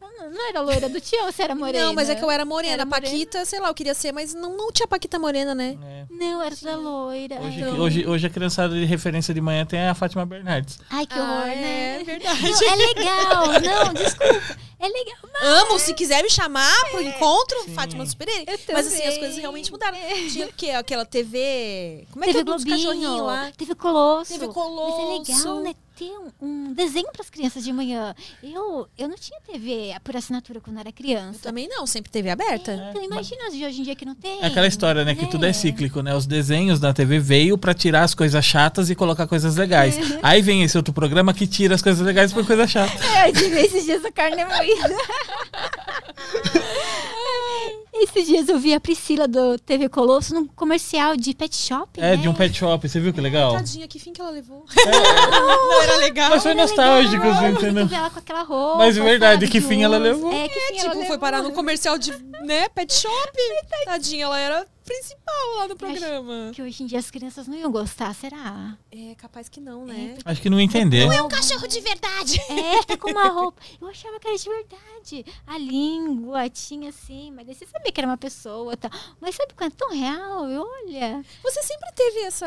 Não, não era loira do tio ou você era morena? Não, mas é que eu era morena. Era morena? Paquita, sei lá, eu queria ser, mas não, não tinha Paquita morena, né? É. Não, era da loira. Hoje, Ai, hoje, hoje a criançada de referência de manhã tem a Fátima Bernardes. Ai, que horror, Ah, né? é verdade. Não, é legal. Não, desculpa. É legal. Mas... Amo, se quiser me chamar pro encontro, Sim. Fátima Superei. Eu Mas assim, as coisas realmente mudaram. Tinha o quê? Aquela TV. Como é que Teve é o cachorrinhos lá? teve Colosso. Teve Mas é Colosso. legal, né? Ter um, um desenho para as crianças de manhã. Eu, eu não tinha TV por assinatura quando era Eu criança. também não, sempre TV aberta. Então imagina as de hoje em dia que não tem. É aquela história, né? Que tudo é cíclico, né? Os desenhos da TV veio pra tirar as coisas chatas e colocar coisas legais. Aí vem esse outro programa que tira as coisas legais por coisa chata. É, eu tive esses dias a carne moída. Esses dias eu vi a Priscila do TV Colosso num comercial de pet shop. É, né? de um pet shop, você viu que legal? Tadinha, que fim que ela levou? não era legal. Mas foi nostálgico, legal, entendeu? tu vê ela com aquela roupa. Mas é verdade, sabe, que fim ela levou? É, que fim ela Tipo, foi levou. parar no comercial de, né, pet shop. Tadinha, ela era principal lá no programa. Que hoje em dia as crianças não iam gostar, será? É, capaz que não, né? Acho que não ia entender. um cachorro de verdade. É, tá com uma roupa. Eu achava que era de verdade. A língua tinha assim, mas daí você sabia que era uma pessoa, tá? Mas sabe quando é tão real? Olha. Você sempre teve essa.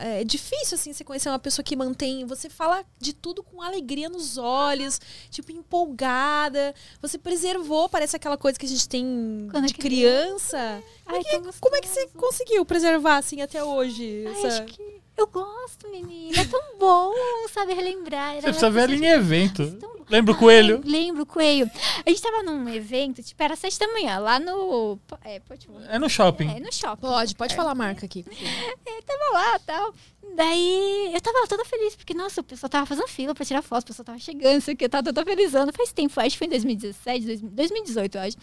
É difícil, assim, você conhecer uma pessoa que mantém. Você fala de tudo com alegria nos olhos, tipo, empolgada. Você preservou, parece aquela coisa que a gente tem Quando é de criança. Ai, Porque tão como é que você conseguiu preservar, assim, até hoje? Ai, essa- acho que eu gosto, menina. É tão bom, sabe, relembrar. Você precisa ver ela em evento. Tão bom. Lembra o coelho? Ai, lembro o coelho. A gente tava num evento, tipo, era sete da manhã, lá no. É, pode. É no shopping. É, no shopping. Pode, pode falar a marca aqui. É, tava lá tal. Daí eu tava toda feliz, porque, nossa, o pessoal tava fazendo fila pra tirar foto, o pessoal tava chegando, sei o que, eu tava toda felizando. Faz tempo, acho que foi em 2017, 2000 2018, eu acho.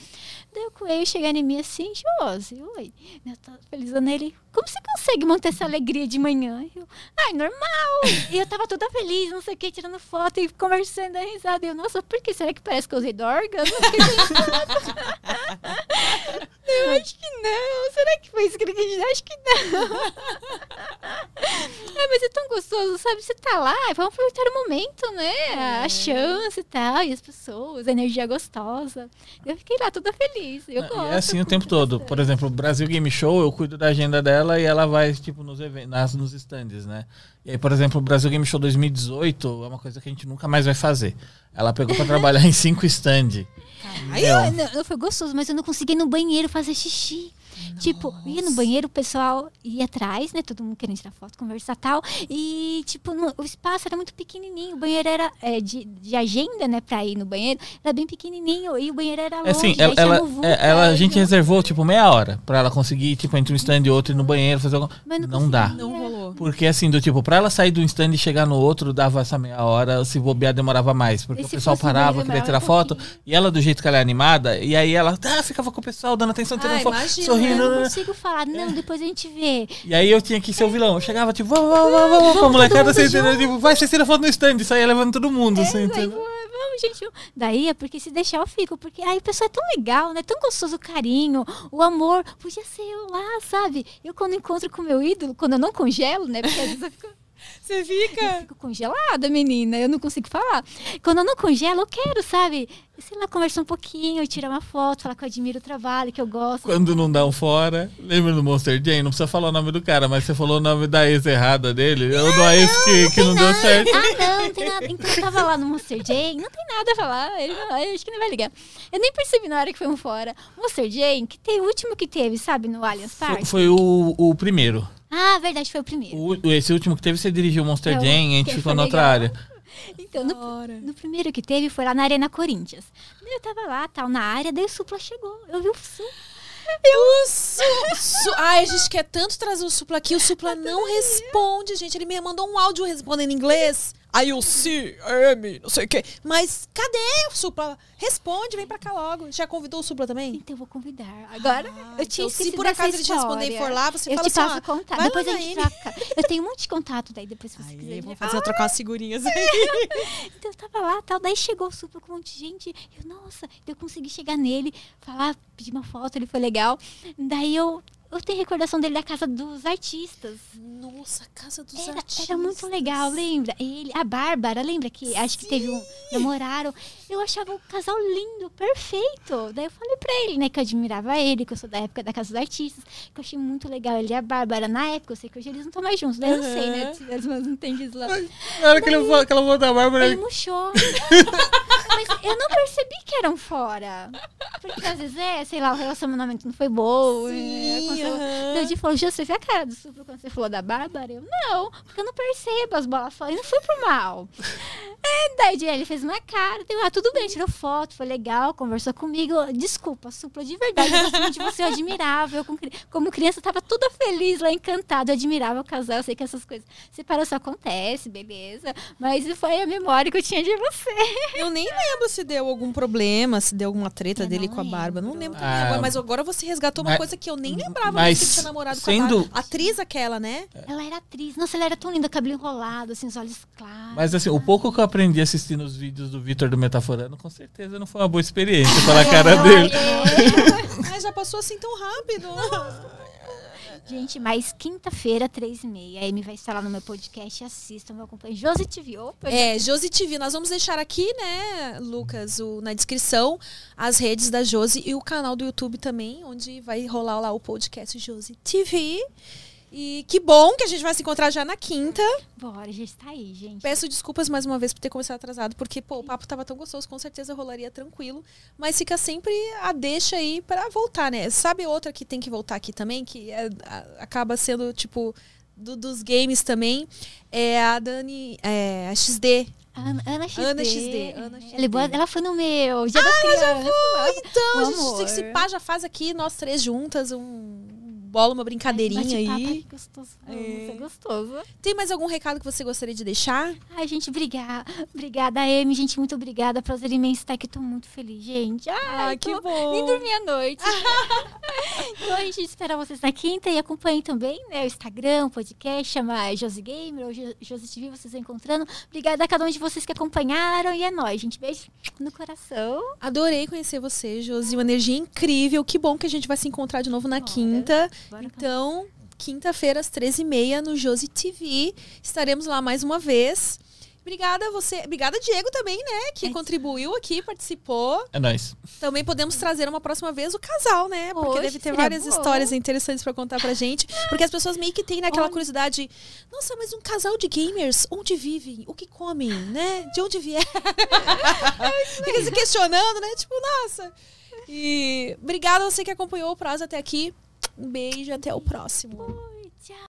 Daí o coelho chegar em mim assim, Josi, oi. Eu tava felizando ele. Como você consegue manter essa alegria de manhã? Eu, ai, normal. e eu tava toda feliz, não sei o que, tirando foto e conversando, dando risada. E eu, nossa, por que? Será que parece que eu usei dorga? Eu acho que não. Será que foi isso que ele quis dizer? Acho que não. É, mas é tão gostoso, sabe? Você tá lá, vamos aproveitar o momento, né? A chance e tal, e as pessoas, a energia gostosa. Eu fiquei lá toda feliz. Eu gosto. E é assim o tempo todo. Por exemplo, o Brasil Game Show, eu cuido da agenda dela e ela vai, tipo, nos eventos, nos stands, né? E aí, por exemplo, o Brasil Game Show 2018 é uma coisa que a gente nunca mais vai fazer. Ela pegou pra trabalhar em cinco stands. Aí eu, não, foi gostoso, mas eu não consegui ir no banheiro fazer xixi. Tipo, eu ia no banheiro, o pessoal ia atrás, né? Todo mundo querendo tirar foto, conversar e tal. E, tipo, no- o espaço era muito pequenininho. O banheiro era é, de, de agenda, né? Pra ir no banheiro. Era bem pequenininho. E o banheiro era longe. É assim, ela, tinha ela, muvuca, é, ela- a gente não- reservou, tipo, meia hora pra ela conseguir, tipo, entre um stand e outro ir no banheiro, fazer alguma... Mas não Não dá. Não rolou. Porque assim, do tipo, pra ela sair de um stand e chegar no outro, dava essa meia hora, se bobear demorava mais. Porque o pessoal parava, queria tirar um foto, e ela, do jeito que ela é animada, e aí ela ah, ficava com o pessoal dando atenção, tirando Ah, foto, imagina, sorrindo. Eu não né? consigo falar, não, depois a gente vê. E aí eu tinha que ser o vilão. Eu chegava, tipo, vamos, vamos, vamos, vamos, a molecada, assim, entendeu? Tipo, vai, você tira foto no stand, e saía levando todo mundo, assim, entendeu? vamos, gente. Daí é porque se deixar eu fico. Porque aí o pessoal é tão legal, né? Tão gostoso o carinho, o amor. Podia ser eu lá, sabe? Eu quando encontro com o meu ídolo, quando eu não congelo, né? Porque às vezes eu fico, Você eu fica. fico congelada, menina. Eu não consigo falar. Quando eu não congelo, eu quero, sabe? Sei lá, conversar um pouquinho, tirar uma foto, falar que eu admiro o trabalho, que eu gosto. Quando não dá um fora, lembra do Monster Jam? Não precisa falar o nome do cara, mas você falou o nome da ex errada dele, ou da ex que, que não deu certo. Ah, não, não tem nada. Então eu tava lá no Monster Jam, não tem nada a falar. Ele, eu acho que não vai ligar. Eu nem percebi na hora que foi um fora. Monster Jam, que tem o último que teve, sabe, no Allianz Foi, Parque. foi o, o primeiro. Ah, verdade, foi o primeiro. O- esse último que teve, você dirigiu o Monster É, o- Jam, a gente ficou na outra área. Então, no, no primeiro que teve foi lá na Arena Corinthians. Eu tava lá, tal, na área, daí o Supla chegou. Eu vi o Supla. Eu su, su- Ai, a gente quer tanto trazer o Supla aqui. O Supla não responde, gente. Ele me mandou um áudio respondendo em inglês. Aí o C, M, não sei o quê. Mas cadê o Supla? Responde, vem pra cá logo. Já convidou o Supla também? Então eu vou convidar. Agora, eu tinha então, se por acaso ele te responder e for lá, você eu fala te assim, o contato. vai Depois a gente troca. Eu tenho um monte de contato daí, depois se você quiser. Aí, vamos já- fazer trocar as figurinhas aí. Então eu tava lá, tal, daí chegou o Supla com um monte de gente. Eu, nossa, eu consegui chegar nele, falar, pedir uma foto, ele foi legal. Daí eu, eu tenho recordação dele da casa dos artistas. Nossa, casa dos Era, artistas. era muito legal, lembra? Ele, a Bárbara, lembra que acho que teve um. Namoraram. Eu achava o casal lindo, perfeito. Daí eu falei pra ele, né, que eu admirava ele, que eu sou da época da Casa dos Artistas, que eu achei muito legal ele e a Bárbara. Na época, eu sei que hoje eles não estão mais juntos, daí eu não sei, né? As mãos não tem disso lá. Na hora que, ele, falou- que ela falou da Bárbara, Ele murchou. Mas eu não percebi que eram fora. Porque às vezes é, sei lá, o relacionamento não foi bom. é, aconteceu- aham. Daí o Di falou, Ju, você viu a cara do Supla quando você falou da Bárbara? Eu, não, porque eu não percebo as bolas fora. E não foi pro mal. É, daí ele fez uma cara, deu, ah, tudo bem, tirou foto, foi legal, conversou comigo. Desculpa, Supla, de verdade, eu gosto muito de você, eu admirava. Eu, como cri- como criança, eu tava toda feliz lá, encantada. Eu admirava o casal, eu sei que essas coisas. Separação acontece, beleza. Mas foi a memória que eu tinha de você. Eu nem lembro se deu algum problema, se deu alguma treta Eu dele com a Barba. Não lembro também Ah, agora, mas agora você resgatou uma mas- coisa que eu nem lembrava mas mais que tinha namorado sendo- com a. Atriz aquela, né? Ela era atriz. Nossa, ela era tão linda, cabelo enrolado, assim, os olhos claros. Mas assim, o pouco que eu aprendi assistindo os vídeos do Vitor do Metaforando, com certeza não foi uma boa experiência pela cara dele. Mas já passou assim tão rápido. Gente, mas quinta-feira, três e meia, a Amy vai estar lá no meu podcast. Assistam, me acompanhem. Josi TV. Opa, É, Josi TV. Nós vamos deixar aqui, né, Lucas, o- na descrição, as redes da Josi e o canal do YouTube também, onde vai rolar lá o podcast Josi TV. E que bom que a gente vai se encontrar já na quinta. Bora, já está aí, gente. Peço desculpas mais uma vez por ter começado atrasado, porque pô, o papo tava tão gostoso, com certeza rolaria tranquilo. Mas fica sempre a deixa aí pra voltar, né? Sabe outra que tem que voltar aqui também, que é- a- acaba sendo, tipo, do- dos games também? É a Dani. É, a XD. Ana, Ana XD. Ana XD, Ana Ela, é ela foi no meu. Dia das crianças. Então, a gente amor. tem que se pá, já faz aqui nós três juntas, um bola, uma brincadeirinha aí. ai, gostoso. É. É gostoso. Tem mais algum recado que você gostaria de deixar? Ai, gente, obrigada. Obrigada, Amy. Gente, muito obrigada. Prazer imenso estar aqui. Tô muito feliz, gente. Ai, tô- bom. Nem dormi à noite. então a gente espera vocês na quinta e acompanhem também né, o Instagram, o podcast, chama Josi Gamer ou Jo- Josi TV, vocês vão encontrando. Obrigada a cada um de vocês que acompanharam e é nóis, gente. Beijo no coração. Adorei conhecer você, Josi. Uma energia incrível. Que bom que a gente vai se encontrar de novo na Bora. quinta. Bora, Então, quinta-feira, às 13h30, no Josi TV. Estaremos lá mais uma vez. Obrigada a você. Obrigada, Diego, também, né? Que É. contribuiu aqui, participou. É nóis. Também podemos trazer uma próxima vez o casal, né? Porque deve ter várias bom. histórias interessantes pra contar pra gente. Porque as pessoas meio que têm naquela Olha. curiosidade. Nossa, mas um casal de gamers, onde vivem? O que comem, né? De onde vieram? Fica se questionando, né? Tipo, nossa. E obrigada a você que acompanhou o Prosa até aqui. Um beijo, até o próximo. Oi, tchau.